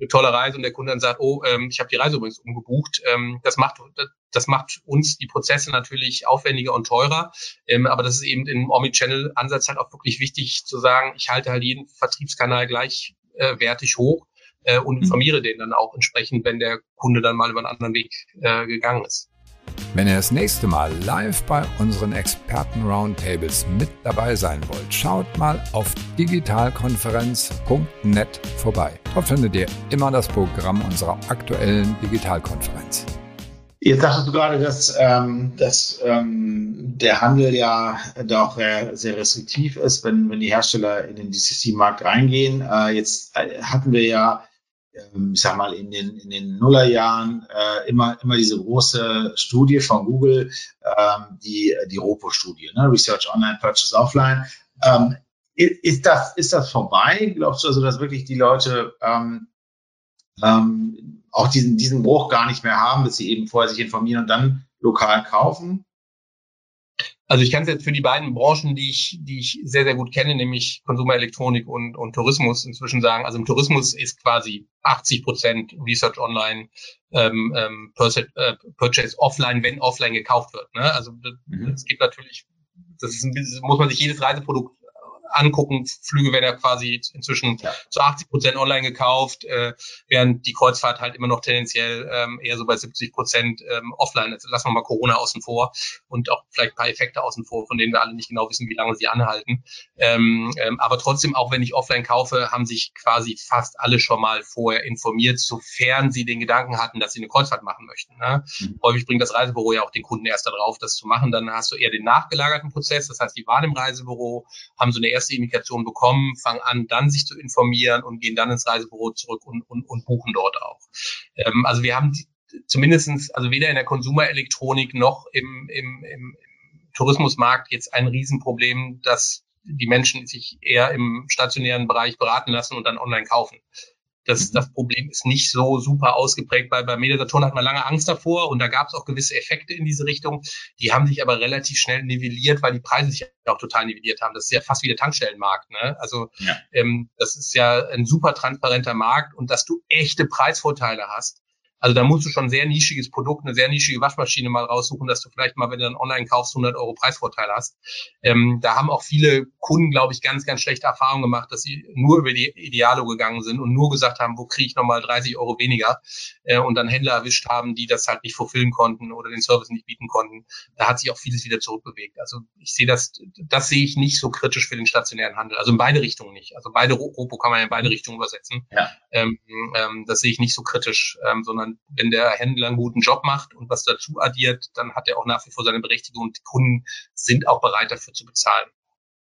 eine tolle Reise und der Kunde dann sagt, oh, ähm, ich habe die Reise übrigens umgebucht. Ähm, das macht das macht uns die Prozesse natürlich aufwendiger und teurer. Ähm, aber das ist eben im Omnichannel-Ansatz halt auch wirklich wichtig zu sagen, ich halte halt jeden Vertriebskanal gleichwertig äh, hoch äh, und mhm. informiere den dann auch entsprechend, wenn der Kunde dann mal über einen anderen Weg äh, gegangen ist. Wenn ihr das nächste Mal live bei unseren Experten-Roundtables mit dabei sein wollt, schaut mal auf digitalkonferenz.net vorbei. Dort findet ihr immer das Programm unserer aktuellen Digitalkonferenz. Jetzt sagtest du gerade, dass, ähm, dass ähm, der Handel ja doch äh, sehr restriktiv ist, wenn, wenn die Hersteller in den DCC-Markt reingehen. Äh, jetzt äh, hatten wir ja ich sag mal, in den, in den Nullerjahren äh, immer, immer diese große Studie von Google, ähm, die, die ROPO-Studie, ne? Research Online, Purchase Offline. Ähm, ist, das, ist das vorbei? Glaubst du also, dass wirklich die Leute ähm, ähm, auch diesen, diesen Bruch gar nicht mehr haben, dass sie eben vorher sich informieren und dann lokal kaufen? Also ich kann es jetzt für die beiden Branchen, die ich, die ich sehr, sehr gut kenne, nämlich Konsumerelektronik und, und Tourismus inzwischen sagen. Also im Tourismus ist quasi 80 Prozent Research Online, ähm, ähm, Purchase, äh, Purchase offline, wenn offline gekauft wird. Ne? Also mhm. es gibt natürlich, das ist ein bisschen, muss man sich jedes Reiseprodukt angucken. Flüge werden ja quasi inzwischen ja. zu 80 Prozent online gekauft, äh, während die Kreuzfahrt halt immer noch tendenziell ähm, eher so bei 70 Prozent ähm, offline. Jetzt lassen wir mal Corona außen vor und auch vielleicht ein paar Effekte außen vor, von denen wir alle nicht genau wissen, wie lange sie anhalten. Ähm, ähm, aber trotzdem, auch wenn ich offline kaufe, haben sich quasi fast alle schon mal vorher informiert, sofern sie den Gedanken hatten, dass sie eine Kreuzfahrt machen möchten. Ne? Mhm. Häufig bringt das Reisebüro ja auch den Kunden erst darauf, das zu machen. Dann hast du eher den nachgelagerten Prozess. Das heißt, die waren im Reisebüro, haben so eine erste Indikation bekommen, fangen an, dann sich zu informieren und gehen dann ins Reisebüro zurück und, und, und buchen dort auch. Ähm, also wir haben zumindestens, also weder in der Konsumerelektronik noch im, im, im Tourismusmarkt jetzt ein Riesenproblem, dass die Menschen sich eher im stationären Bereich beraten lassen und dann online kaufen. Das, mhm. das Problem ist nicht so super ausgeprägt, weil bei Mediasaturn hat man lange Angst davor und da gab es auch gewisse Effekte in diese Richtung. Die haben sich aber relativ schnell nivelliert, weil die Preise sich auch total nivelliert haben. Das ist ja fast wie der Tankstellenmarkt. Ne? Also ja. ähm, das ist ja ein super transparenter Markt und dass du echte Preisvorteile hast, also da musst du schon ein sehr nischiges Produkt, eine sehr nischige Waschmaschine mal raussuchen, dass du vielleicht mal, wenn du dann online kaufst, 100 Euro Preisvorteil hast. Ähm, da haben auch viele Kunden, glaube ich, ganz, ganz schlechte Erfahrungen gemacht, dass sie nur über die Idealo gegangen sind und nur gesagt haben, wo kriege ich nochmal 30 Euro weniger äh, und dann Händler erwischt haben, die das halt nicht verfüllen konnten oder den Service nicht bieten konnten. Da hat sich auch vieles wieder zurückbewegt. Also ich sehe das, das sehe ich nicht so kritisch für den stationären Handel. Also in beide Richtungen nicht. Also beide Ropo kann man in beide Richtungen übersetzen. Ja. Ähm, ähm, das sehe ich nicht so kritisch, ähm, sondern wenn der Händler einen guten Job macht und was dazu addiert, dann hat er auch nach wie vor seine Berechtigung und die Kunden sind auch bereit dafür zu bezahlen.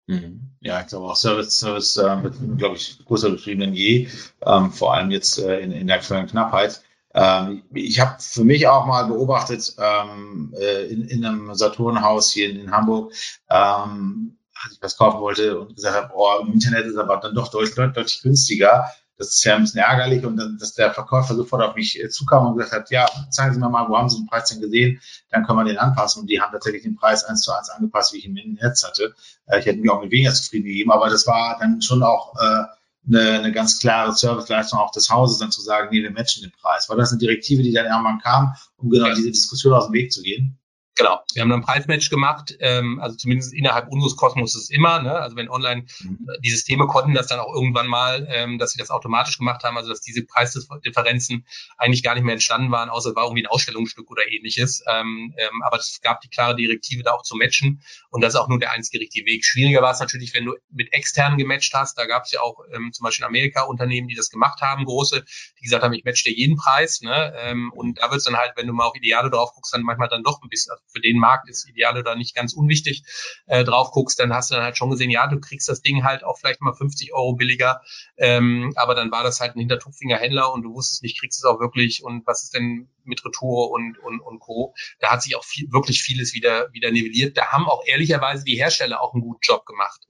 Mhm. Ja, ich glaube auch Service, Service äh, wird, glaube ich, größer betrieben denn je, ähm, vor allem jetzt äh, in, in der aktuellen Knappheit. Ähm, ich habe für mich auch mal beobachtet ähm, äh, in, in einem Saturnhaus hier in, in Hamburg, ähm, als ich was kaufen wollte und gesagt habe, oh, im Internet ist aber dann doch deutlich, deutlich günstiger. Das ist ja ein bisschen ärgerlich und dann, dass der Verkäufer sofort auf mich äh, zukam und gesagt hat, ja, zeigen Sie mir mal, wo haben Sie den Preis denn gesehen? Dann können wir den anpassen. Und die haben tatsächlich den Preis eins zu eins angepasst, wie ich ihn im Netz hatte. Äh, ich hätte mich auch mit weniger zufrieden gegeben, aber das war dann schon auch äh, eine, eine ganz klare Serviceleistung auch des Hauses, dann zu sagen, nee, wir matchen den Preis. War das eine Direktive, die dann irgendwann kam, um genau diese Diskussion aus dem Weg zu gehen? Genau, wir haben ein Preismatch gemacht, ähm, also zumindest innerhalb unseres Kosmos ist es immer, ne? also wenn online, mhm. Äh, die Systeme konnten das dann auch irgendwann mal, ähm, dass sie das automatisch gemacht haben, also dass diese Preisdifferenzen eigentlich gar nicht mehr entstanden waren, außer es war irgendwie ein Ausstellungsstück oder ähnliches, ähm, ähm, aber es gab die klare Direktive da auch zu matchen und das ist auch nur der einzige richtige Weg. Schwieriger war es natürlich, wenn du mit externen gematcht hast, da gab es ja auch ähm, zum Beispiel in Amerika Unternehmen, die das gemacht haben, große, die gesagt haben, ich match dir jeden Preis ne? ähm, und da wird es dann halt, wenn du mal auf Ideale drauf guckst, dann manchmal dann doch ein bisschen, also für den Markt ist ideal oder nicht ganz unwichtig, äh, drauf guckst, dann hast du dann halt schon gesehen, ja, du kriegst das Ding halt auch vielleicht mal 50 Euro billiger, ähm, aber dann war das halt ein hintertupfinger Händler und du wusstest nicht, kriegst es auch wirklich und was ist denn mit Retour und, und, und Co. Da hat sich auch viel, wirklich vieles wieder, wieder nivelliert. Da haben auch ehrlicherweise die Hersteller auch einen guten Job gemacht.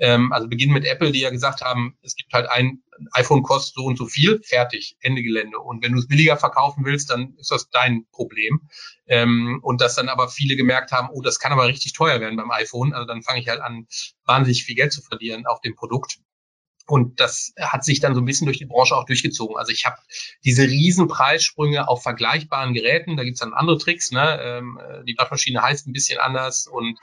Ähm, also beginnen mit Apple, die ja gesagt haben, es gibt halt ein iPhone kostet so und so viel, fertig, Ende Gelände. Und wenn du es billiger verkaufen willst, dann ist das dein Problem. Ähm, und dass dann aber viele gemerkt haben, oh, das kann aber richtig teuer werden beim iPhone. Also dann fange ich halt an, wahnsinnig viel Geld zu verlieren auf dem Produkt. Und das hat sich dann so ein bisschen durch die Branche auch durchgezogen. Also ich habe diese riesen Preissprünge auf vergleichbaren Geräten, da gibt's dann andere Tricks. Ne? Ähm, äh, die Waschmaschine heißt ein bisschen anders und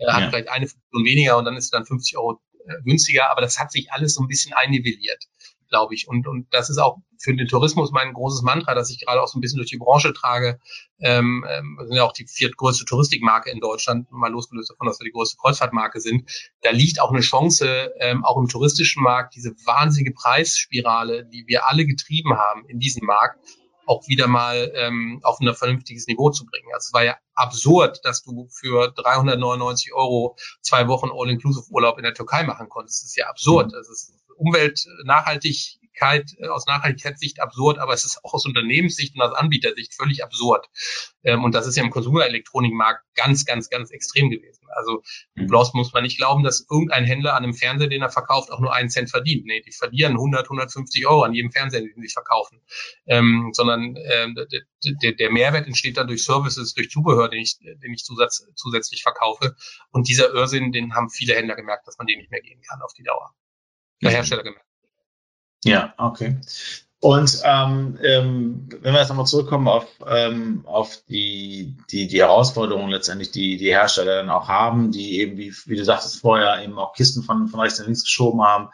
äh, hat ja. vielleicht eine Funktion weniger und dann ist es dann 50 Euro äh, günstiger, aber das hat sich alles so ein bisschen einnivelliert, glaube ich. Und, und das ist auch für den Tourismus mein großes Mantra, das ich gerade auch so ein bisschen durch die Branche trage. Ähm, ähm, wir sind ja auch die viertgrößte Touristikmarke in Deutschland, mal losgelöst davon, dass wir die größte Kreuzfahrtmarke sind. Da liegt auch eine Chance, ähm, auch im touristischen Markt, diese wahnsinnige Preisspirale, die wir alle getrieben haben in diesem Markt, auch wieder mal ähm, auf ein vernünftiges Niveau zu bringen. Also es war ja absurd, dass du für 399 Euro zwei Wochen All-Inclusive-Urlaub in der Türkei machen konntest. Das ist ja absurd. Mhm. Das ist Umwelt nachhaltig Nachhaltigkeit, äh, aus Nachhaltigkeitssicht absurd, aber es ist auch aus Unternehmenssicht und aus Anbietersicht völlig absurd. Ähm, und das ist ja im Konsumerelektronikmarkt ganz, ganz, ganz extrem gewesen. Also mhm. bloß muss man nicht glauben, dass irgendein Händler an einem Fernseher, den er verkauft, auch nur einen Cent verdient. Nee, die verlieren 100, 150 Euro an jedem Fernseher, den sie verkaufen. Ähm, sondern ähm, der, der Mehrwert entsteht dann durch Services, durch Zubehör, den ich, den ich zusatz, zusätzlich verkaufe. Und dieser Irrsinn, den haben viele Händler gemerkt, dass man den nicht mehr gehen kann auf die Dauer. Der mhm. Hersteller gemerkt. Ja, okay. Und ähm, ähm, wenn wir jetzt nochmal zurückkommen auf, ähm, auf die, die, die Herausforderungen letztendlich, die die Hersteller dann auch haben, die eben, wie, wie du sagtest vorher, eben auch Kisten von, von rechts nach links geschoben haben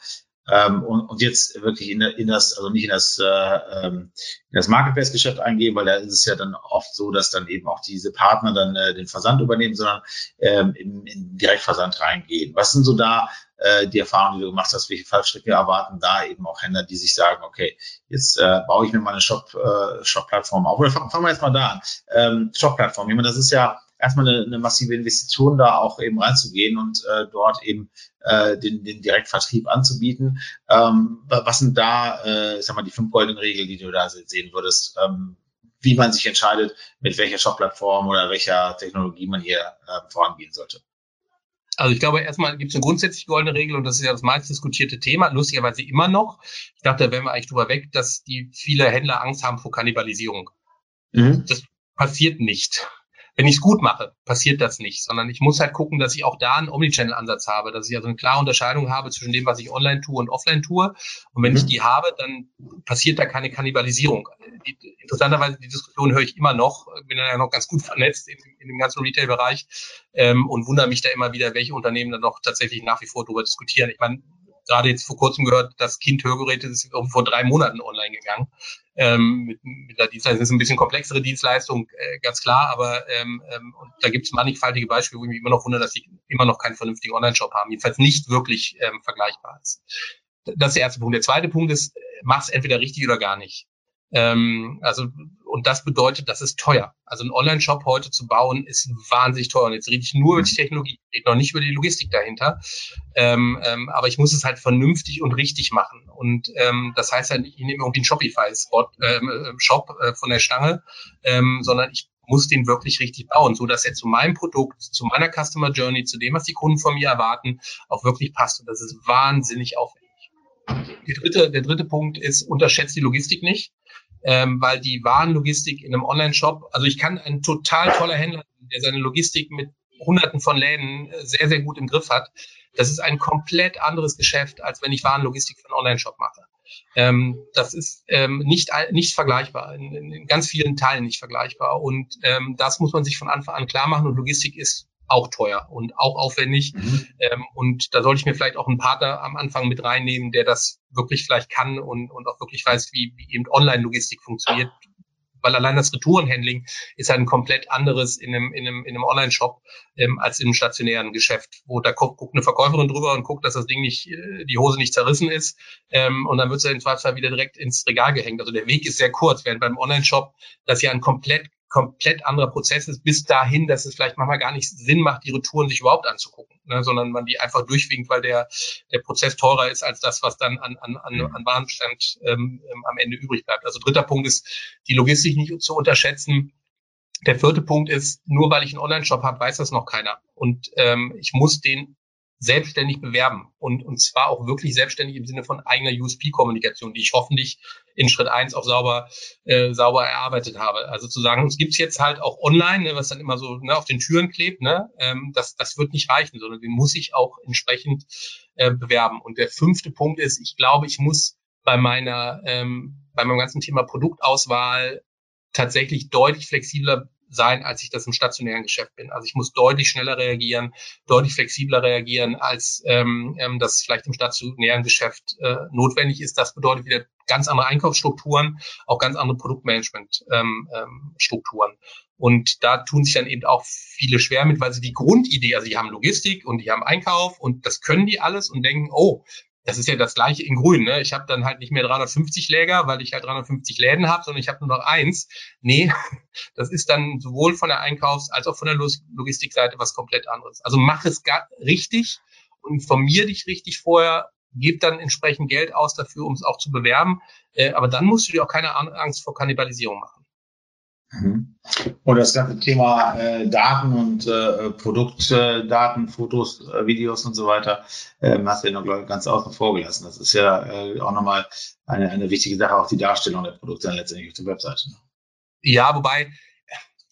ähm, und, und jetzt wirklich in, in das, also nicht in das, äh, ähm, in das Marketplace-Geschäft eingehen, weil da ist es ja dann oft so, dass dann eben auch diese Partner dann äh, den Versand übernehmen, sondern ähm, in, in Direktversand reingehen. Was sind so da äh, die Erfahrung, die du gemacht hast, welche Fallstricke erwarten da eben auch Händler, die sich sagen, okay, jetzt äh, baue ich mir mal eine Shop, äh, Shop-Plattform auf. Oder fangen fang wir jetzt mal da an. Ähm, Shop-Plattform, ich meine, das ist ja erstmal eine, eine massive Investition, da auch eben reinzugehen und äh, dort eben äh, den, den Direktvertrieb anzubieten. Ähm, was sind da, äh, ich sag mal, die fünf goldenen Regeln, die du da sehen würdest? Ähm, wie man sich entscheidet, mit welcher Shop-Plattform oder welcher Technologie man hier äh, vorangehen sollte. Also ich glaube, erstmal gibt es eine grundsätzlich goldene Regel und das ist ja das meist diskutierte Thema, lustigerweise immer noch. Ich dachte, da wären wir eigentlich drüber weg, dass die viele Händler Angst haben vor Kannibalisierung. Mhm. Das passiert nicht wenn ich es gut mache, passiert das nicht, sondern ich muss halt gucken, dass ich auch da einen Omnichannel-Ansatz habe, dass ich also eine klare Unterscheidung habe zwischen dem, was ich online tue und offline tue. Und wenn mhm. ich die habe, dann passiert da keine Kannibalisierung. Die, interessanterweise, die Diskussion höre ich immer noch, bin ja noch ganz gut vernetzt in, in dem ganzen Retail-Bereich ähm, und wundere mich da immer wieder, welche Unternehmen dann noch tatsächlich nach wie vor darüber diskutieren. Ich meine, gerade jetzt vor kurzem gehört, das Kind Hörgeräte ist vor drei Monaten online gegangen. Ähm, mit, mit der Dienstleistung das ist ein bisschen komplexere Dienstleistung, äh, ganz klar, aber ähm, ähm, und da gibt es mannigfaltige Beispiele, wo ich mich immer noch wundere, dass sie immer noch keinen vernünftigen Online-Shop haben, jedenfalls nicht wirklich ähm, vergleichbar ist. Das ist der erste Punkt. Der zweite Punkt ist, mach's entweder richtig oder gar nicht. Ähm, also, und das bedeutet, das ist teuer. Also ein Online-Shop heute zu bauen, ist wahnsinnig teuer. Und jetzt rede ich nur über die mhm. Technologie, rede noch nicht über die Logistik dahinter. Ähm, ähm, aber ich muss es halt vernünftig und richtig machen. Und ähm, das heißt halt, ich nehme irgendwie einen Shopify-Spot, ähm, äh, äh, von der Stange, ähm, sondern ich muss den wirklich richtig bauen, so dass er zu meinem Produkt, zu meiner Customer Journey, zu dem, was die Kunden von mir erwarten, auch wirklich passt. Und das ist wahnsinnig aufwendig. Die dritte, der dritte Punkt ist, unterschätzt die Logistik nicht ähm, weil die Warenlogistik in einem Online-Shop, also ich kann ein total toller Händler, der seine Logistik mit Hunderten von Läden äh, sehr, sehr gut im Griff hat. Das ist ein komplett anderes Geschäft, als wenn ich Warenlogistik für einen Online-Shop mache. Ähm, das ist ähm, nicht, nicht vergleichbar, in, in, ganz vielen Teilen nicht vergleichbar. Und ähm, das muss man sich von Anfang an klar machen. Und Logistik ist auch teuer und auch aufwendig. Mhm. Ähm, und da sollte ich mir vielleicht auch einen Partner am Anfang mit reinnehmen, der das wirklich vielleicht kann und, und auch wirklich weiß, wie, wie eben Online-Logistik funktioniert. Weil allein das Retourenhandling ist halt ein komplett anderes in einem, in einem, in einem Online-Shop ähm, als im stationären Geschäft, wo da guckt, guckt eine Verkäuferin drüber und guckt, dass das Ding nicht, äh, die Hose nicht zerrissen ist. Ähm, und dann wird es ja in Zweifelsfall wieder direkt ins Regal gehängt. Also der Weg ist sehr kurz, während beim Online-Shop das ja ein komplett komplett anderer Prozess ist, bis dahin, dass es vielleicht manchmal gar nicht Sinn macht, die Retouren sich überhaupt anzugucken, ne, sondern man die einfach durchwinkt, weil der, der Prozess teurer ist als das, was dann an, an, an, an Warenbestand ähm, ähm, am Ende übrig bleibt. Also dritter Punkt ist, die Logistik nicht zu unterschätzen. Der vierte Punkt ist, nur weil ich einen Online-Shop habe, weiß das noch keiner. Und ähm, ich muss den selbstständig bewerben und, und zwar auch wirklich selbstständig im Sinne von eigener USP-Kommunikation, die ich hoffentlich in Schritt eins auch sauber, äh, sauber erarbeitet habe. Also zu sagen, es gibt's jetzt halt auch online, ne, was dann immer so ne, auf den Türen klebt, ne, ähm, das, das wird nicht reichen, sondern den muss ich auch entsprechend äh, bewerben. Und der fünfte Punkt ist, ich glaube, ich muss bei meiner, ähm, bei meinem ganzen Thema Produktauswahl tatsächlich deutlich flexibler sein, als ich das im stationären Geschäft bin. Also ich muss deutlich schneller reagieren, deutlich flexibler reagieren, als ähm, ähm, das vielleicht im stationären Geschäft äh, notwendig ist. Das bedeutet wieder ganz andere Einkaufsstrukturen, auch ganz andere Produktmanagement-Strukturen. Ähm, ähm, und da tun sich dann eben auch viele schwer mit, weil sie die Grundidee, also die haben Logistik und die haben Einkauf und das können die alles und denken, oh, das ist ja das gleiche in grün. Ne? Ich habe dann halt nicht mehr 350 Läger, weil ich halt 350 Läden habe, sondern ich habe nur noch eins. Nee, das ist dann sowohl von der Einkaufs- als auch von der Logistikseite was komplett anderes. Also mach es richtig und informier dich richtig vorher, gib dann entsprechend Geld aus dafür, um es auch zu bewerben. Äh, aber dann musst du dir auch keine Angst vor Kannibalisierung machen. Mhm. Und das ganze Thema äh, Daten und äh, Produktdaten, Fotos, äh, Videos und so weiter, äh, hast du ja noch ganz außen vor gelassen. Das ist ja äh, auch nochmal eine, eine wichtige Sache, auch die Darstellung der Produkte dann letztendlich auf der Webseite. Ne? Ja, wobei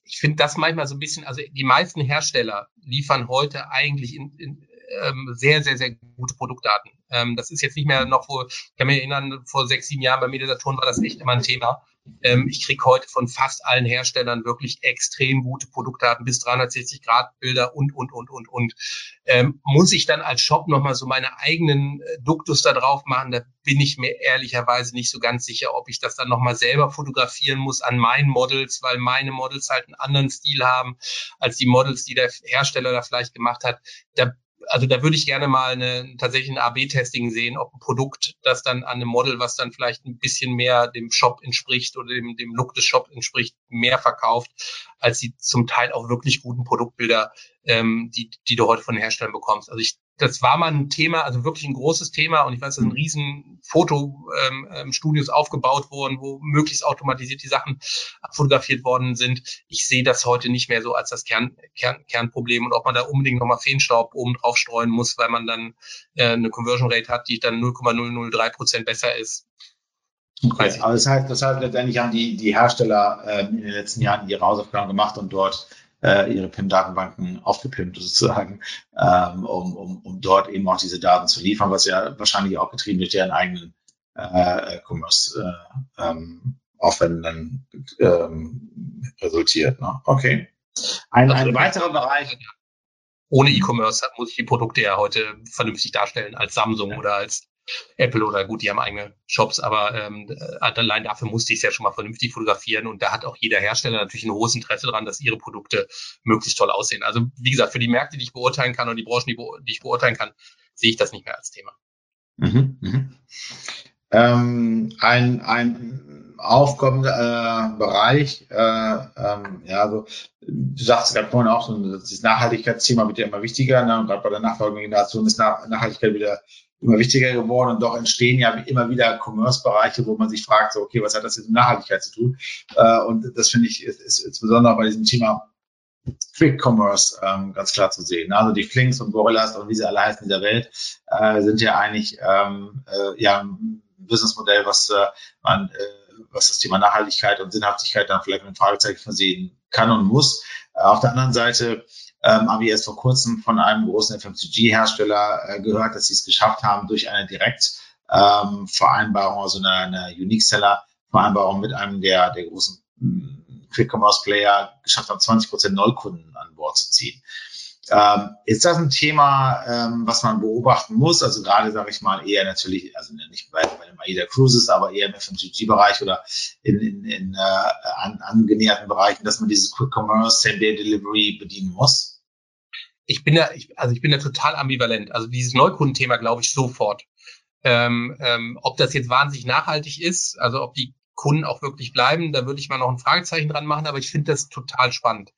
ich finde das manchmal so ein bisschen, also die meisten Hersteller liefern heute eigentlich in, in, ähm, sehr, sehr, sehr gute Produktdaten. Ähm, das ist jetzt nicht mehr noch vor, ich kann mich erinnern, vor sechs, sieben Jahren bei Mediasaturn war das echt immer ein Thema. Ähm, ich kriege heute von fast allen Herstellern wirklich extrem gute Produktdaten bis 360 Grad Bilder und, und, und, und, und. Ähm, muss ich dann als Shop nochmal so meine eigenen äh, Duktus da drauf machen? Da bin ich mir ehrlicherweise nicht so ganz sicher, ob ich das dann nochmal selber fotografieren muss an meinen Models, weil meine Models halt einen anderen Stil haben als die Models, die der Hersteller da vielleicht gemacht hat. Da also da würde ich gerne mal eine, tatsächlich ein AB-Testing sehen, ob ein Produkt, das dann an einem Model, was dann vielleicht ein bisschen mehr dem Shop entspricht oder dem, dem Look des Shops entspricht, mehr verkauft, als die zum Teil auch wirklich guten Produktbilder, ähm, die, die du heute von den Herstellern bekommst. Also ich das war mal ein Thema, also wirklich ein großes Thema und ich weiß, dass ein riesen Fotostudios ähm, aufgebaut wurden, wo möglichst automatisiert die Sachen fotografiert worden sind. Ich sehe das heute nicht mehr so als das Kern, Kern, Kernproblem und ob man da unbedingt nochmal Feenstaub oben drauf streuen muss, weil man dann äh, eine Conversion Rate hat, die dann 0,003 Prozent besser ist. Okay, aber das heißt, das heißt letztendlich haben die, die Hersteller äh, in den letzten Jahren ihre Hausaufgaben gemacht und dort äh, ihre PIM-Datenbanken aufgepimpt sozusagen, ähm, um, um, um dort eben auch diese Daten zu liefern, was ja wahrscheinlich auch getrieben durch deren eigenen äh, Commerce äh, ähm, Aufwänden ähm, resultiert. Ne? Okay. Ein, also, ein weiterer Bereich. Ohne E-Commerce muss ich die Produkte ja heute vernünftig darstellen als Samsung ja. oder als Apple oder gut, die haben eigene Shops, aber ähm, allein dafür musste ich es ja schon mal vernünftig fotografieren und da hat auch jeder Hersteller natürlich ein hohes Interesse daran, dass ihre Produkte möglichst toll aussehen. Also wie gesagt, für die Märkte, die ich beurteilen kann und die Branchen, die, die ich beurteilen kann, sehe ich das nicht mehr als Thema. Mhm, mhm. Ähm, ein, ein aufkommender äh, Bereich, äh, ähm, ja, also du sagst gerade vorhin auch, so, das Nachhaltigkeitsthema wird ja immer wichtiger, ne? und gerade bei der nachfolgenden Generation ist Nachhaltigkeit wieder immer wichtiger geworden und doch entstehen ja immer wieder Commerce-Bereiche, wo man sich fragt, so, okay, was hat das jetzt mit Nachhaltigkeit zu tun? Äh, und das finde ich ist, ist insbesondere bei diesem Thema Quick Commerce ähm, ganz klar zu sehen. Also die Flinks und Gorillas und wie sie alle heißen in der Welt äh, sind ja eigentlich ähm, äh, ja ein Businessmodell, was äh, man äh, was das Thema Nachhaltigkeit und Sinnhaftigkeit dann vielleicht mit einem Fragezeichen versehen kann und muss. Äh, auf der anderen Seite ähm, habe ich erst vor kurzem von einem großen FMCG-Hersteller äh, gehört, dass sie es geschafft haben, durch eine Direktvereinbarung, ähm, also eine, eine Unique-Seller-Vereinbarung mit einem der, der großen mm, Quick-Commerce-Player geschafft haben, 20 Prozent Neukunden an Bord zu ziehen. Ähm, ist das ein Thema, ähm, was man beobachten muss? Also gerade, sage ich mal, eher natürlich, also nicht bei, bei dem AIDA Cruises, aber eher im FMCG-Bereich oder in, in, in äh, an, angenäherten Bereichen, dass man dieses Quick Commerce, Same-Day-Delivery bedienen muss? Ich bin da, ich, also ich bin da total ambivalent. Also dieses Neukundenthema glaube ich sofort. Ähm, ähm, ob das jetzt wahnsinnig nachhaltig ist, also ob die Kunden auch wirklich bleiben. Da würde ich mal noch ein Fragezeichen dran machen, aber ich finde das total spannend.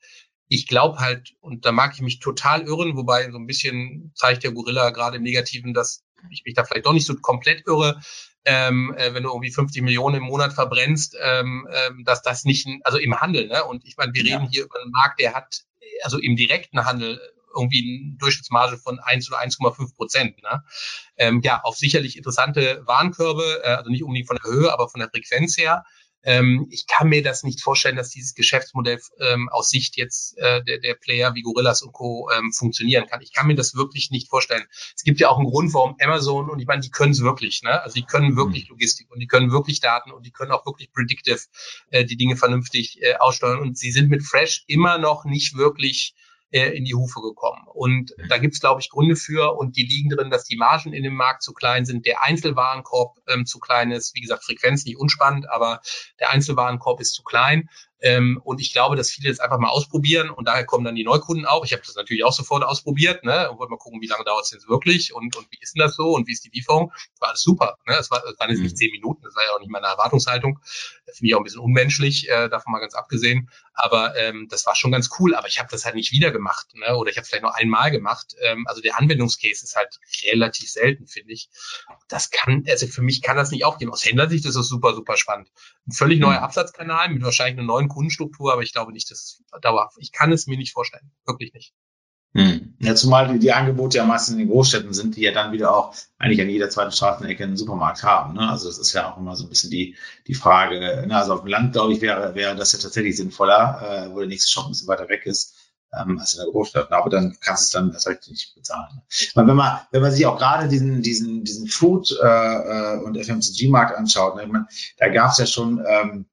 Ich glaube halt, und da mag ich mich total irren, wobei so ein bisschen zeigt der Gorilla gerade im Negativen, dass ich mich da vielleicht doch nicht so komplett irre, ähm, äh, wenn du irgendwie 50 Millionen im Monat verbrennst, ähm, ähm, dass das nicht, also im Handel, ne? Und ich meine, wir ja. reden hier über einen Markt, der hat, also im direkten Handel irgendwie eine Durchschnittsmarge von 1 oder 1,5 Prozent. Ne? Ähm, ja, auf sicherlich interessante Warenkörbe, äh, also nicht unbedingt von der Höhe, aber von der Frequenz her. Ähm, ich kann mir das nicht vorstellen, dass dieses Geschäftsmodell ähm, aus Sicht jetzt äh, der, der Player wie Gorillas und Co. Ähm, funktionieren kann. Ich kann mir das wirklich nicht vorstellen. Es gibt ja auch einen Grund, warum Amazon und ich meine, die können es wirklich, ne? Also die können wirklich mhm. Logistik und die können wirklich Daten und die können auch wirklich predictive äh, die Dinge vernünftig äh, aussteuern. Und sie sind mit Fresh immer noch nicht wirklich äh, in die Hufe gekommen. Und da gibt es, glaube ich, Gründe für und die liegen drin, dass die Margen in dem Markt zu klein sind, der Einzelwarenkorb ähm, zu klein ist. Wie gesagt, Frequenz nicht unspannend, aber der Einzelwarenkorb ist zu klein. Ähm, und ich glaube, dass viele das einfach mal ausprobieren und daher kommen dann die Neukunden auch. Ich habe das natürlich auch sofort ausprobiert ne? und wollte mal gucken, wie lange dauert es jetzt wirklich und, und wie ist denn das so und wie ist die Lieferung. War alles super. Ne? Es war, das waren jetzt nicht mhm. zehn Minuten, das war ja auch nicht meine Erwartungshaltung. Das finde ich auch ein bisschen unmenschlich, äh, davon mal ganz abgesehen. Aber ähm, das war schon ganz cool. Aber ich habe das halt nicht wieder gemacht ne? oder ich habe es vielleicht nur einmal gemacht. Ähm, also der Anwendungscase ist halt relativ selten, finde ich. Das kann, also für mich kann das nicht aufgehen. Aus Händlersicht ist das super, super spannend. Ein völlig neuer mhm. Absatzkanal mit wahrscheinlich einer neuen neuen Kundenstruktur, aber ich glaube nicht, dass dauerhaft. Ich kann es mir nicht vorstellen. Wirklich nicht. Hm. Ja, zumal die, die Angebote ja meistens in den Großstädten sind, die ja dann wieder auch eigentlich an jeder zweiten Straßenecke einen Supermarkt haben. Ne? Also das ist ja auch immer so ein bisschen die, die Frage. Ne? Also auf dem Land, glaube ich, wäre, wäre das ja tatsächlich sinnvoller, äh, wo der nächste Shop ein bisschen weiter weg ist ähm, als in der Großstadt. Aber dann kannst du es dann recht nicht bezahlen. Weil wenn man, wenn man sich auch gerade diesen, diesen, diesen Food äh, äh und FMCG-Markt anschaut, ne? ich meine, da gab es ja schon ähm,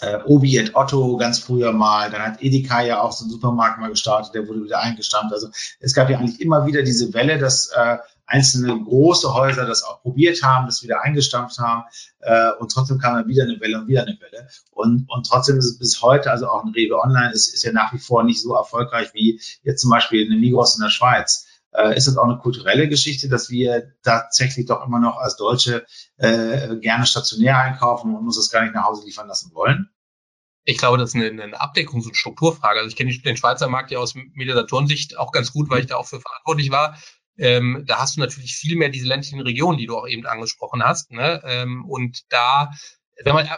äh, Obi et Otto ganz früher mal, dann hat Edeka ja auch so einen Supermarkt mal gestartet, der wurde wieder eingestampft. Also es gab ja eigentlich immer wieder diese Welle, dass äh, einzelne große Häuser das auch probiert haben, das wieder eingestampft haben äh, und trotzdem kam dann wieder eine Welle und wieder eine Welle. Und, und trotzdem ist es bis heute, also auch ein Rewe Online ist, ist ja nach wie vor nicht so erfolgreich wie jetzt zum Beispiel eine Migros in der Schweiz. Äh, ist das auch eine kulturelle Geschichte, dass wir tatsächlich doch immer noch als Deutsche äh, gerne stationär einkaufen und uns das gar nicht nach Hause liefern lassen wollen? Ich glaube, das ist eine, eine Abdeckungs- und Strukturfrage. Also ich kenne den Schweizer Markt ja aus Mediatorensicht auch ganz gut, weil ich da auch für verantwortlich war. Ähm, da hast du natürlich viel mehr diese ländlichen Regionen, die du auch eben angesprochen hast. Ne? Ähm, und da wenn man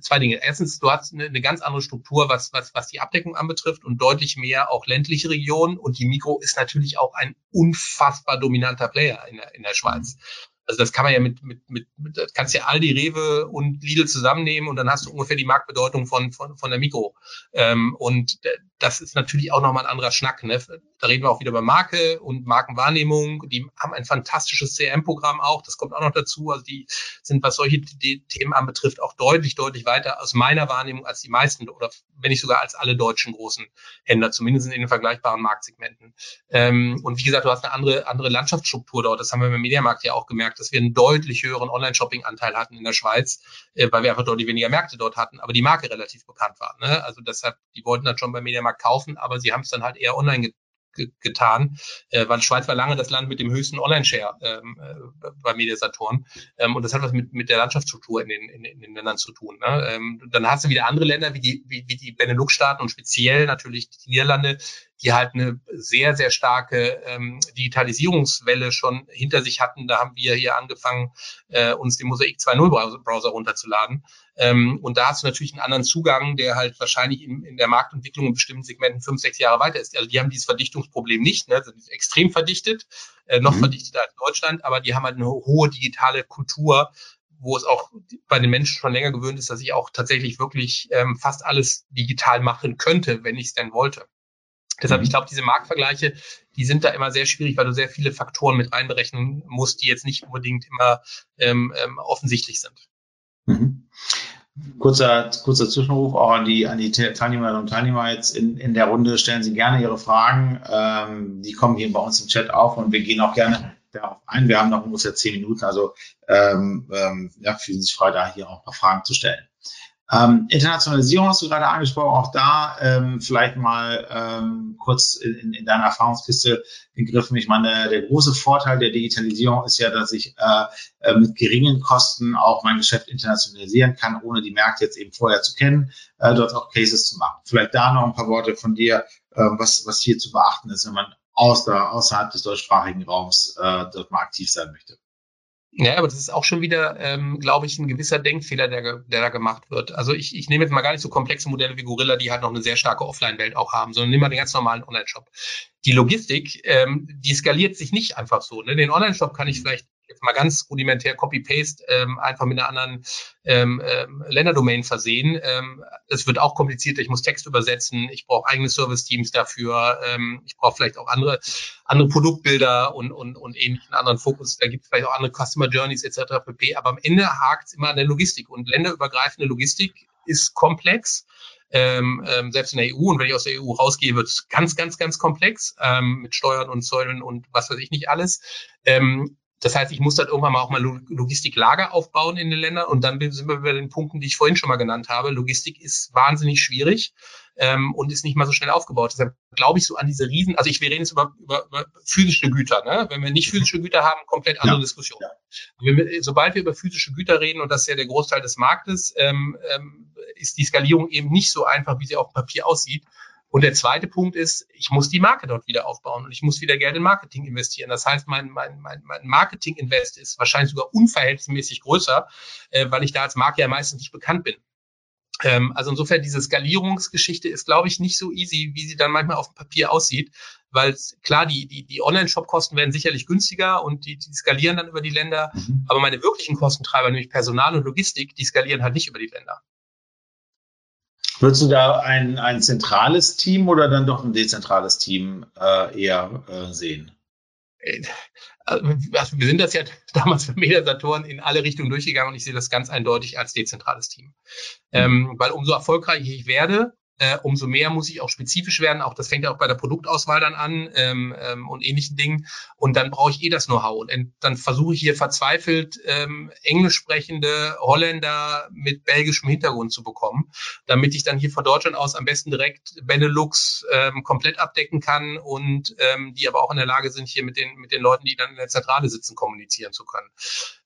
zwei Dinge. Erstens, du hast eine, eine, ganz andere Struktur, was, was, was die Abdeckung anbetrifft und deutlich mehr auch ländliche Regionen. Und die Mikro ist natürlich auch ein unfassbar dominanter Player in der, in der Schweiz. Also das kann man ja mit, mit, mit, mit kannst ja Aldi, Rewe und Lidl zusammennehmen und dann hast du ungefähr die Marktbedeutung von, von, von der Mikro. Ähm, und das ist natürlich auch nochmal ein anderer Schnack. Ne? Da reden wir auch wieder über Marke und Markenwahrnehmung. Die haben ein fantastisches CRM-Programm auch. Das kommt auch noch dazu. Also die sind, was solche Themen anbetrifft, auch deutlich, deutlich weiter aus meiner Wahrnehmung als die meisten oder wenn nicht sogar als alle deutschen großen Händler, zumindest in den vergleichbaren Marktsegmenten. Ähm, und wie gesagt, du hast eine andere, andere Landschaftsstruktur dort. Das haben wir beim Mediamarkt ja auch gemerkt, dass wir einen deutlich höheren Online-Shopping-Anteil hatten in der Schweiz, äh, weil wir einfach deutlich weniger Märkte dort hatten, aber die Marke relativ bekannt war. Ne? Also deshalb, die wollten dann schon beim Mediamarkt kaufen, aber sie haben es dann halt eher online getan, äh, weil Schweiz war lange das Land mit dem höchsten Online-Share ähm, äh, bei Mediasatoren. Ähm, und das hat was mit, mit der Landschaftsstruktur in den, in, in den Ländern zu tun. Ne? Ähm, dann hast du wieder andere Länder wie die, wie, wie die Benelux-Staaten und speziell natürlich die Niederlande, die halt eine sehr, sehr starke ähm, Digitalisierungswelle schon hinter sich hatten. Da haben wir hier angefangen, äh, uns den Mosaik 2.0 Browser runterzuladen. Ähm, und da hast du natürlich einen anderen Zugang, der halt wahrscheinlich in, in der Marktentwicklung in bestimmten Segmenten fünf, sechs Jahre weiter ist. Also die haben dieses Verdichtungsproblem nicht, ne? Also die sind extrem verdichtet, äh, noch mhm. verdichteter als Deutschland, aber die haben halt eine hohe digitale Kultur, wo es auch bei den Menschen schon länger gewöhnt ist, dass ich auch tatsächlich wirklich ähm, fast alles digital machen könnte, wenn ich es denn wollte. Deshalb, ich mhm. glaube, diese Marktvergleiche, die sind da immer sehr schwierig, weil du sehr viele Faktoren mit einberechnen musst, die jetzt nicht unbedingt immer ähm, ähm, offensichtlich sind. Mhm. Kurzer, kurzer Zwischenruf auch an die, an die Teilnehmerinnen und Teilnehmer jetzt in, in der Runde. Stellen Sie gerne Ihre Fragen. Ähm, die kommen hier bei uns im Chat auf und wir gehen auch gerne darauf ein. Wir haben noch ungefähr zehn Minuten, also ähm, ähm, ja, fühlen Sie sich frei, da hier auch ein paar Fragen zu stellen. Ähm, Internationalisierung hast du gerade angesprochen, auch da ähm, vielleicht mal ähm, kurz in, in deiner Erfahrungskiste gegriffen. Ich meine, der große Vorteil der Digitalisierung ist ja, dass ich äh, äh, mit geringen Kosten auch mein Geschäft internationalisieren kann, ohne die Märkte jetzt eben vorher zu kennen, äh, dort auch Cases zu machen. Vielleicht da noch ein paar Worte von dir, äh, was, was hier zu beachten ist, wenn man aus der, außerhalb des deutschsprachigen Raums äh, dort mal aktiv sein möchte. Ja, aber das ist auch schon wieder, ähm, glaube ich, ein gewisser Denkfehler, der, der da gemacht wird. Also ich, ich nehme jetzt mal gar nicht so komplexe Modelle wie Gorilla, die halt noch eine sehr starke Offline-Welt auch haben, sondern nehme mal den ganz normalen Online-Shop. Die Logistik, ähm, die skaliert sich nicht einfach so. Ne? Den Online-Shop kann ich vielleicht jetzt mal ganz rudimentär Copy-Paste ähm, einfach mit einer anderen ähm, ähm, Länderdomain versehen. Ähm, es wird auch komplizierter. Ich muss Text übersetzen. Ich brauche eigene Service-Teams dafür. Ähm, ich brauche vielleicht auch andere andere Produktbilder und und und ähnlichen anderen Fokus. Da gibt es vielleicht auch andere Customer Journeys etc. pp. Aber am Ende hakt es immer an der Logistik und länderübergreifende Logistik ist komplex. Ähm, ähm, selbst in der EU und wenn ich aus der EU rausgehe, wird es ganz, ganz, ganz komplex ähm, mit Steuern und Zöllen und was weiß ich nicht alles. Ähm, das heißt, ich muss dann irgendwann mal auch mal Logistiklager aufbauen in den Ländern und dann sind wir bei den Punkten, die ich vorhin schon mal genannt habe. Logistik ist wahnsinnig schwierig ähm, und ist nicht mal so schnell aufgebaut. Deshalb glaube ich so an diese Riesen, also ich, wir reden jetzt über, über, über physische Güter. Ne? Wenn wir nicht physische Güter haben, komplett andere ja. Diskussion. Ja. Wir, sobald wir über physische Güter reden, und das ist ja der Großteil des Marktes, ähm, ähm, ist die Skalierung eben nicht so einfach, wie sie auf dem Papier aussieht. Und der zweite Punkt ist, ich muss die Marke dort wieder aufbauen und ich muss wieder Geld in Marketing investieren. Das heißt, mein, mein, mein, mein Marketing-Invest ist wahrscheinlich sogar unverhältnismäßig größer, äh, weil ich da als Marke ja meistens nicht bekannt bin. Ähm, also insofern, diese Skalierungsgeschichte ist, glaube ich, nicht so easy, wie sie dann manchmal auf dem Papier aussieht, weil klar, die, die, die Online-Shop-Kosten werden sicherlich günstiger und die, die skalieren dann über die Länder, mhm. aber meine wirklichen Kostentreiber, nämlich Personal und Logistik, die skalieren halt nicht über die Länder. Würdest du da ein, ein zentrales Team oder dann doch ein dezentrales Team äh, eher äh, sehen? Äh, also wir sind das ja damals für Mediasatoren in alle Richtungen durchgegangen und ich sehe das ganz eindeutig als dezentrales Team. Mhm. Ähm, weil umso erfolgreicher ich werde, äh, umso mehr muss ich auch spezifisch werden. Auch das fängt ja auch bei der Produktauswahl dann an ähm, ähm, und ähnlichen Dingen. Und dann brauche ich eh das Know-how. Und dann versuche ich hier verzweifelt ähm, englisch sprechende Holländer mit belgischem Hintergrund zu bekommen, damit ich dann hier von Deutschland aus am besten direkt Benelux ähm, komplett abdecken kann und ähm, die aber auch in der Lage sind, hier mit den mit den Leuten, die dann in der Zentrale sitzen, kommunizieren zu können.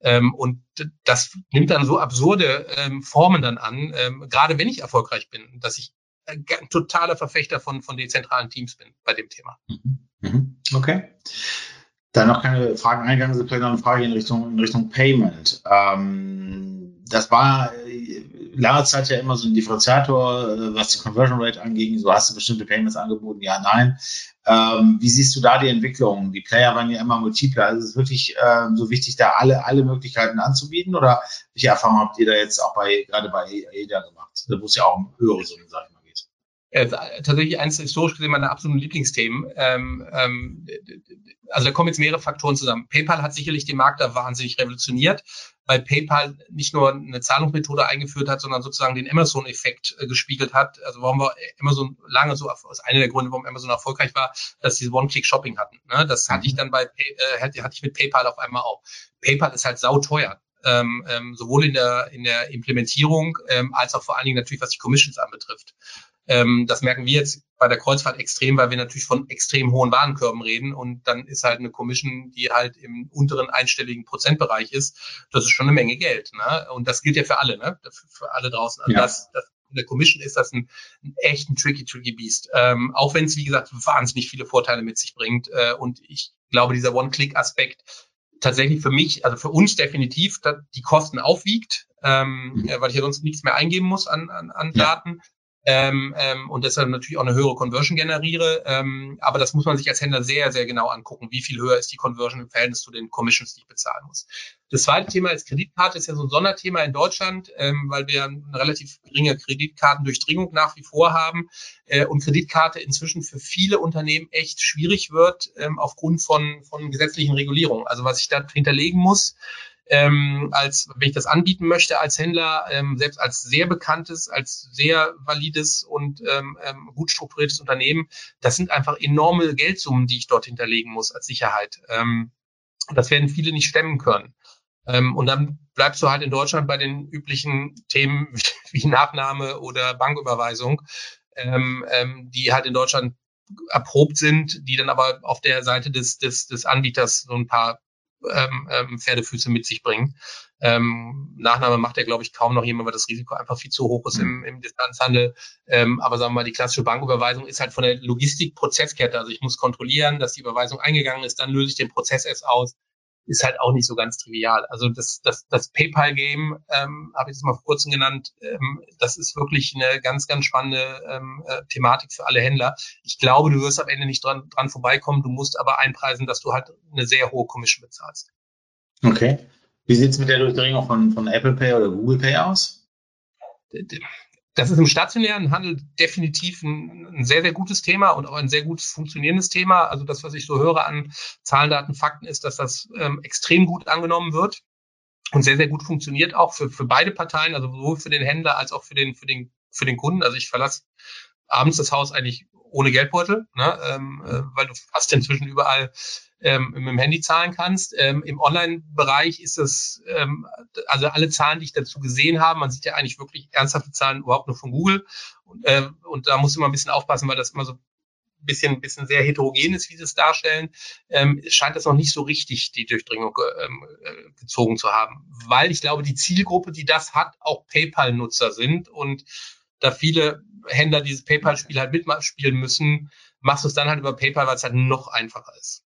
Ähm, und das nimmt dann so absurde ähm, Formen dann an, ähm, gerade wenn ich erfolgreich bin, dass ich ein totaler Verfechter von, von dezentralen Teams bin bei dem Thema. Mhm. Mhm. Okay. Da noch keine Fragen eingegangen sind, vielleicht noch eine Frage in Richtung, in Richtung Payment. Ähm, das war äh, lange Zeit ja immer so ein Differenziator, äh, was die Conversion Rate anging. So hast du bestimmte Payments angeboten, ja, nein. Ähm, wie siehst du da die Entwicklung? Die Player waren ja immer multipler. Also ist es wirklich ähm, so wichtig, da alle, alle Möglichkeiten anzubieten? Oder welche Erfahrungen habt ihr da jetzt auch bei, gerade bei AIDA gemacht? Da muss ja auch höhere Summen sein äh, tatsächlich eines historisch gesehen meiner absoluten Lieblingsthemen. Ähm, ähm, also da kommen jetzt mehrere Faktoren zusammen. PayPal hat sicherlich den Markt da wahnsinnig revolutioniert, weil PayPal nicht nur eine Zahlungsmethode eingeführt hat, sondern sozusagen den Amazon-Effekt äh, gespiegelt hat. Also warum wir Amazon lange so, aus einer der Gründe, warum Amazon erfolgreich war, dass sie One-Click-Shopping hatten. Ne? Das hatte ich dann bei, äh, hatte ich mit PayPal auf einmal auch. PayPal ist halt sauteuer. Ähm, ähm, sowohl in der, in der Implementierung ähm, als auch vor allen Dingen natürlich, was die Commissions anbetrifft. Ähm, das merken wir jetzt bei der Kreuzfahrt extrem, weil wir natürlich von extrem hohen Warenkörben reden und dann ist halt eine Commission, die halt im unteren einstelligen Prozentbereich ist. Das ist schon eine Menge Geld. Ne? Und das gilt ja für alle, ne? für, für alle draußen. Also ja. das, das in der Commission ist das ein, ein echt ein tricky, tricky Beast. Ähm, auch wenn es, wie gesagt, wahnsinnig viele Vorteile mit sich bringt. Äh, und ich glaube, dieser One-Click-Aspekt tatsächlich für mich, also für uns definitiv, die Kosten aufwiegt, ähm, mhm. weil ich ja sonst nichts mehr eingeben muss an, an, an Daten. Ja ähm, ähm, und deshalb natürlich auch eine höhere Conversion generiere. Ähm, aber das muss man sich als Händler sehr, sehr genau angucken. Wie viel höher ist die Conversion im Verhältnis zu den Commissions, die ich bezahlen muss? Das zweite Thema ist Kreditkarte, ist ja so ein Sonderthema in Deutschland, ähm, weil wir eine relativ geringe Kreditkartendurchdringung nach wie vor haben äh, und Kreditkarte inzwischen für viele Unternehmen echt schwierig wird ähm, aufgrund von, von gesetzlichen Regulierungen. Also was ich da hinterlegen muss, ähm, als wenn ich das anbieten möchte als Händler, ähm, selbst als sehr bekanntes, als sehr valides und ähm, ähm, gut strukturiertes Unternehmen, das sind einfach enorme Geldsummen, die ich dort hinterlegen muss als Sicherheit. Ähm, das werden viele nicht stemmen können. Ähm, und dann bleibst du halt in Deutschland bei den üblichen Themen wie Nachname oder Banküberweisung, ähm, ähm, die halt in Deutschland erprobt sind, die dann aber auf der Seite des, des, des Anbieters so ein paar ähm, ähm, Pferdefüße mit sich bringen. Ähm, Nachname macht ja, glaube ich, kaum noch jemand, weil das Risiko einfach viel zu hoch ist im, mhm. im Distanzhandel. Ähm, aber sagen wir mal, die klassische Banküberweisung ist halt von der Logistikprozesskette. Also ich muss kontrollieren, dass die Überweisung eingegangen ist, dann löse ich den Prozess erst aus ist halt auch nicht so ganz trivial. Also das, das, das PayPal-Game, ähm, habe ich es mal vor kurzem genannt, ähm, das ist wirklich eine ganz, ganz spannende ähm, äh, Thematik für alle Händler. Ich glaube, du wirst am Ende nicht dran, dran vorbeikommen, du musst aber einpreisen, dass du halt eine sehr hohe Commission bezahlst. Okay. Wie sieht's mit der Durchdringung von, von Apple Pay oder Google Pay aus? Das ist im stationären Handel definitiv ein, ein, sehr, sehr gutes Thema und auch ein sehr gutes funktionierendes Thema. Also das, was ich so höre an Zahlen, Daten, Fakten, ist, dass das ähm, extrem gut angenommen wird und sehr, sehr gut funktioniert, auch für, für beide Parteien, also sowohl für den Händler als auch für den, für den, für den Kunden. Also ich verlasse abends das Haus eigentlich ohne Geldbeutel, ne? ähm, äh, weil du fast inzwischen überall ähm, mit dem Handy zahlen kannst. Ähm, Im Online-Bereich ist das, ähm, also alle Zahlen, die ich dazu gesehen habe, man sieht ja eigentlich wirklich ernsthafte Zahlen überhaupt nur von Google. Und, äh, und da muss man ein bisschen aufpassen, weil das immer so ein bisschen, bisschen sehr heterogen ist, wie sie es darstellen, ähm, scheint das noch nicht so richtig die Durchdringung ähm, äh, gezogen zu haben. Weil ich glaube, die Zielgruppe, die das hat, auch PayPal-Nutzer sind und da viele Händler dieses PayPal-Spiel halt mitspielen müssen, machst du es dann halt über PayPal, weil es halt noch einfacher ist.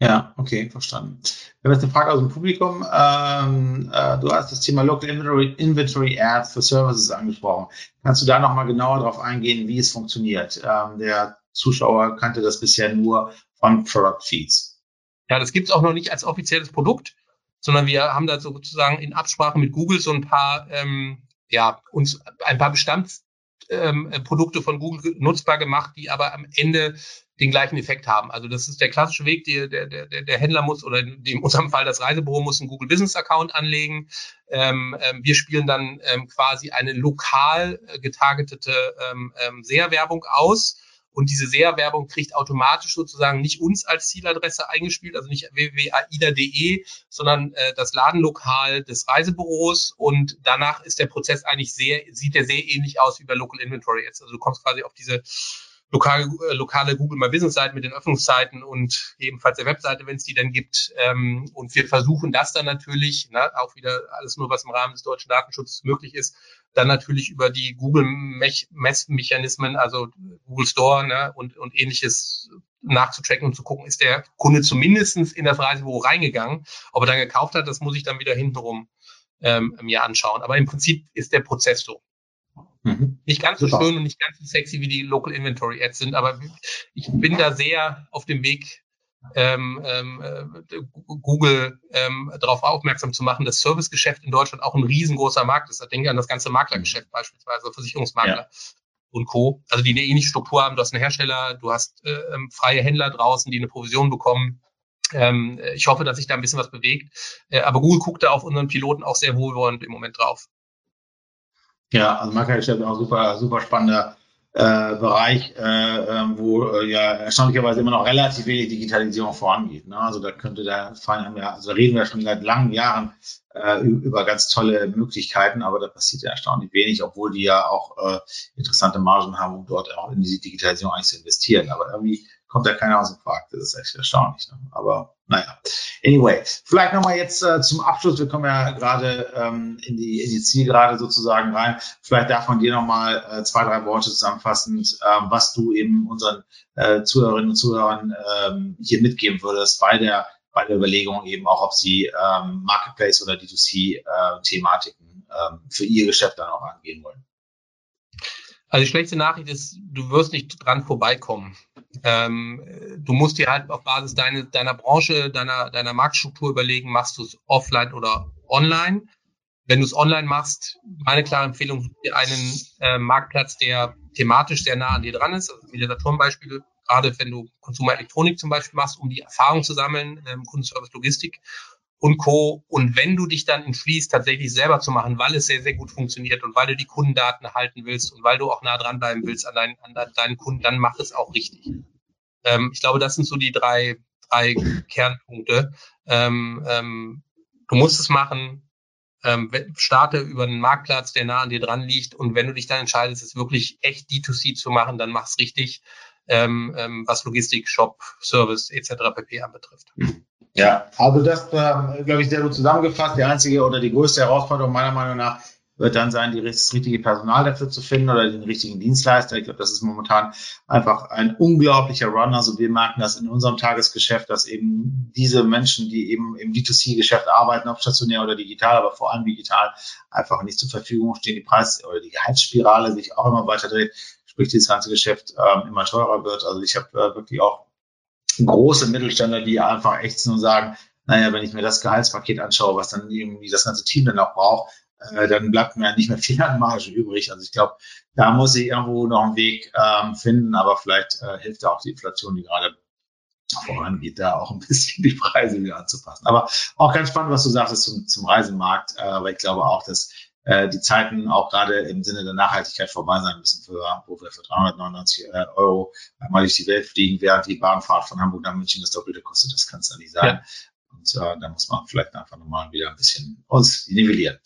Ja, okay, verstanden. Wir haben jetzt eine Frage aus dem Publikum. Ähm, äh, du hast das Thema Local Inventory, Inventory Ads für Services angesprochen. Kannst du da nochmal genauer darauf eingehen, wie es funktioniert? Ähm, der Zuschauer kannte das bisher nur von Product Feeds. Ja, das gibt es auch noch nicht als offizielles Produkt, sondern wir haben da sozusagen in Absprache mit Google so ein paar, ähm, ja, uns ein paar Bestands ähm, Produkte von Google nutzbar gemacht, die aber am Ende den gleichen Effekt haben. Also das ist der klassische Weg, der, der, der, der Händler muss oder in unserem Fall das Reisebüro muss einen Google Business Account anlegen. Ähm, ähm, wir spielen dann ähm, quasi eine lokal äh, getargetete ähm, ähm, SEA-Werbung aus und diese SEA-Werbung kriegt automatisch sozusagen nicht uns als Zieladresse eingespielt, also nicht www.aida.de, sondern äh, das Ladenlokal des Reisebüros. Und danach ist der Prozess eigentlich sehr, sieht der sehr ähnlich aus wie bei Local Inventory jetzt. Also du kommst quasi auf diese lokale, äh, lokale Google My Business Seiten mit den Öffnungszeiten und ebenfalls der Webseite, wenn es die dann gibt. Ähm, und wir versuchen das dann natürlich, na, auch wieder alles nur, was im Rahmen des deutschen Datenschutzes möglich ist, dann natürlich über die Google-Messmechanismen, also Google Store ne, und, und ähnliches nachzutracken und zu gucken, ist der Kunde zumindestens in das Reisebüro reingegangen. Ob er dann gekauft hat, das muss ich dann wieder hintenrum ähm, mir anschauen. Aber im Prinzip ist der Prozess so. Mhm. Nicht ganz so Super. schön und nicht ganz so sexy wie die Local Inventory Ads sind, aber ich bin da sehr auf dem Weg, ähm, ähm, äh, Google ähm, darauf aufmerksam zu machen, dass Servicegeschäft in Deutschland auch ein riesengroßer Markt ist. Ich denke an das ganze Maklergeschäft beispielsweise, Versicherungsmakler ja. und Co. Also die eine ähnliche Struktur haben. Du hast einen Hersteller, du hast äh, ähm, freie Händler draußen, die eine Provision bekommen. Ähm, ich hoffe, dass sich da ein bisschen was bewegt. Äh, aber Google guckt da auf unseren Piloten auch sehr wohlwollend im Moment drauf. Ja, also Maklergeschäft ist auch super, super spannender äh, Bereich, äh, ähm, wo äh, ja erstaunlicherweise immer noch relativ wenig Digitalisierung vorangeht. Ne? Also da könnte der Fall, ja, also da reden wir schon seit langen Jahren äh, über ganz tolle Möglichkeiten, aber da passiert ja erstaunlich wenig, obwohl die ja auch äh, interessante Margen haben, um dort auch in die Digitalisierung eigentlich zu investieren. Aber irgendwie kommt da keiner aus dem Quark. Das ist echt erstaunlich. Ne? Aber naja. Anyway, vielleicht nochmal jetzt äh, zum Abschluss. Wir kommen ja gerade ähm, in, die, in die Zielgerade sozusagen rein. Vielleicht darf man dir nochmal äh, zwei, drei Worte zusammenfassend, ähm, was du eben unseren äh, Zuhörerinnen und Zuhörern ähm, hier mitgeben würdest bei der, bei der Überlegung eben auch, ob sie ähm, Marketplace oder D2C-Thematiken äh, ähm, für ihr Geschäft dann auch angehen wollen. Also die schlechte Nachricht ist, du wirst nicht dran vorbeikommen. Ähm, du musst dir halt auf Basis deine, deiner Branche, deiner, deiner Marktstruktur überlegen, machst du es offline oder online. Wenn du es online machst, meine klare Empfehlung, dir einen äh, Marktplatz, der thematisch sehr nah an dir dran ist. Also Saturn-Beispiel, gerade wenn du Konsumerelektronik zum Beispiel machst, um die Erfahrung zu sammeln, ähm, Kundenservice, Logistik und Co. Und wenn du dich dann entschließt, tatsächlich selber zu machen, weil es sehr, sehr gut funktioniert und weil du die Kundendaten halten willst und weil du auch nah dranbleiben willst an, dein, an deinen Kunden, dann mach es auch richtig. Ähm, ich glaube, das sind so die drei, drei Kernpunkte. Ähm, ähm, du musst es machen, ähm, starte über einen Marktplatz, der nah an dir dran liegt und wenn du dich dann entscheidest, es wirklich echt D2C zu machen, dann mach's richtig, ähm, ähm, was Logistik, Shop, Service etc. pp. anbetrifft. Ja, also das, äh, glaube ich, sehr gut zusammengefasst. Die einzige oder die größte Herausforderung meiner Meinung nach wird dann sein, die, das richtige Personal dafür zu finden oder den richtigen Dienstleister. Ich glaube, das ist momentan einfach ein unglaublicher Run. Also wir merken das in unserem Tagesgeschäft, dass eben diese Menschen, die eben im D2C-Geschäft arbeiten, ob stationär oder digital, aber vor allem digital, einfach nicht zur Verfügung stehen. Die Preis- oder die Gehaltsspirale sich auch immer weiter dreht, sprich das ganze Geschäft ähm, immer teurer wird. Also ich habe äh, wirklich auch große Mittelständler, die einfach echt nur sagen, naja, wenn ich mir das Gehaltspaket anschaue, was dann irgendwie das ganze Team dann auch braucht, äh, dann bleibt mir nicht mehr viel an Marge übrig. Also ich glaube, da muss ich irgendwo noch einen Weg ähm, finden, aber vielleicht äh, hilft da auch die Inflation, die gerade vorangeht, da auch ein bisschen die Preise wieder anzupassen. Aber auch ganz spannend, was du sagst zum, zum Reisemarkt, äh, aber ich glaube auch, dass äh, die Zeiten auch gerade im Sinne der Nachhaltigkeit vorbei sein müssen, für, wo wir für 399 äh, Euro einmal durch die Welt fliegen, während die Bahnfahrt von Hamburg nach München das Doppelte kostet. Das kann es ja nicht sein. Ja. Und äh, da muss man vielleicht einfach nochmal wieder ein bisschen uns nivellieren.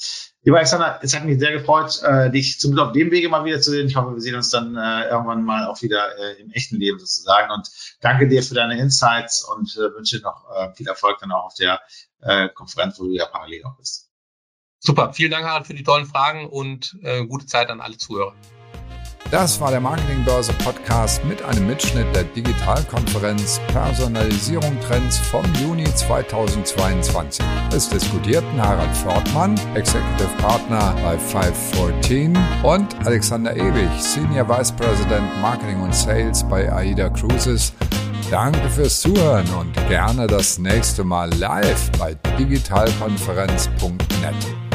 Lieber Alexander, es hat mich sehr gefreut, äh, dich zumindest auf dem Wege mal wieder zu sehen. Ich hoffe, wir sehen uns dann äh, irgendwann mal auch wieder äh, im echten Leben sozusagen. Und danke dir für deine Insights und äh, wünsche noch äh, viel Erfolg dann auch auf der äh, Konferenz, wo du ja parallel auch bist. Super, vielen Dank, Harald, für die tollen Fragen und äh, gute Zeit an alle Zuhörer. Das war der Marketingbörse Podcast mit einem Mitschnitt der Digitalkonferenz Personalisierung Trends vom Juni 2022. Es diskutierten Harald Fortmann, Executive Partner bei 514 und Alexander Ewig, Senior Vice President Marketing und Sales bei AIDA Cruises. Danke fürs Zuhören und gerne das nächste Mal live bei digitalkonferenz.net.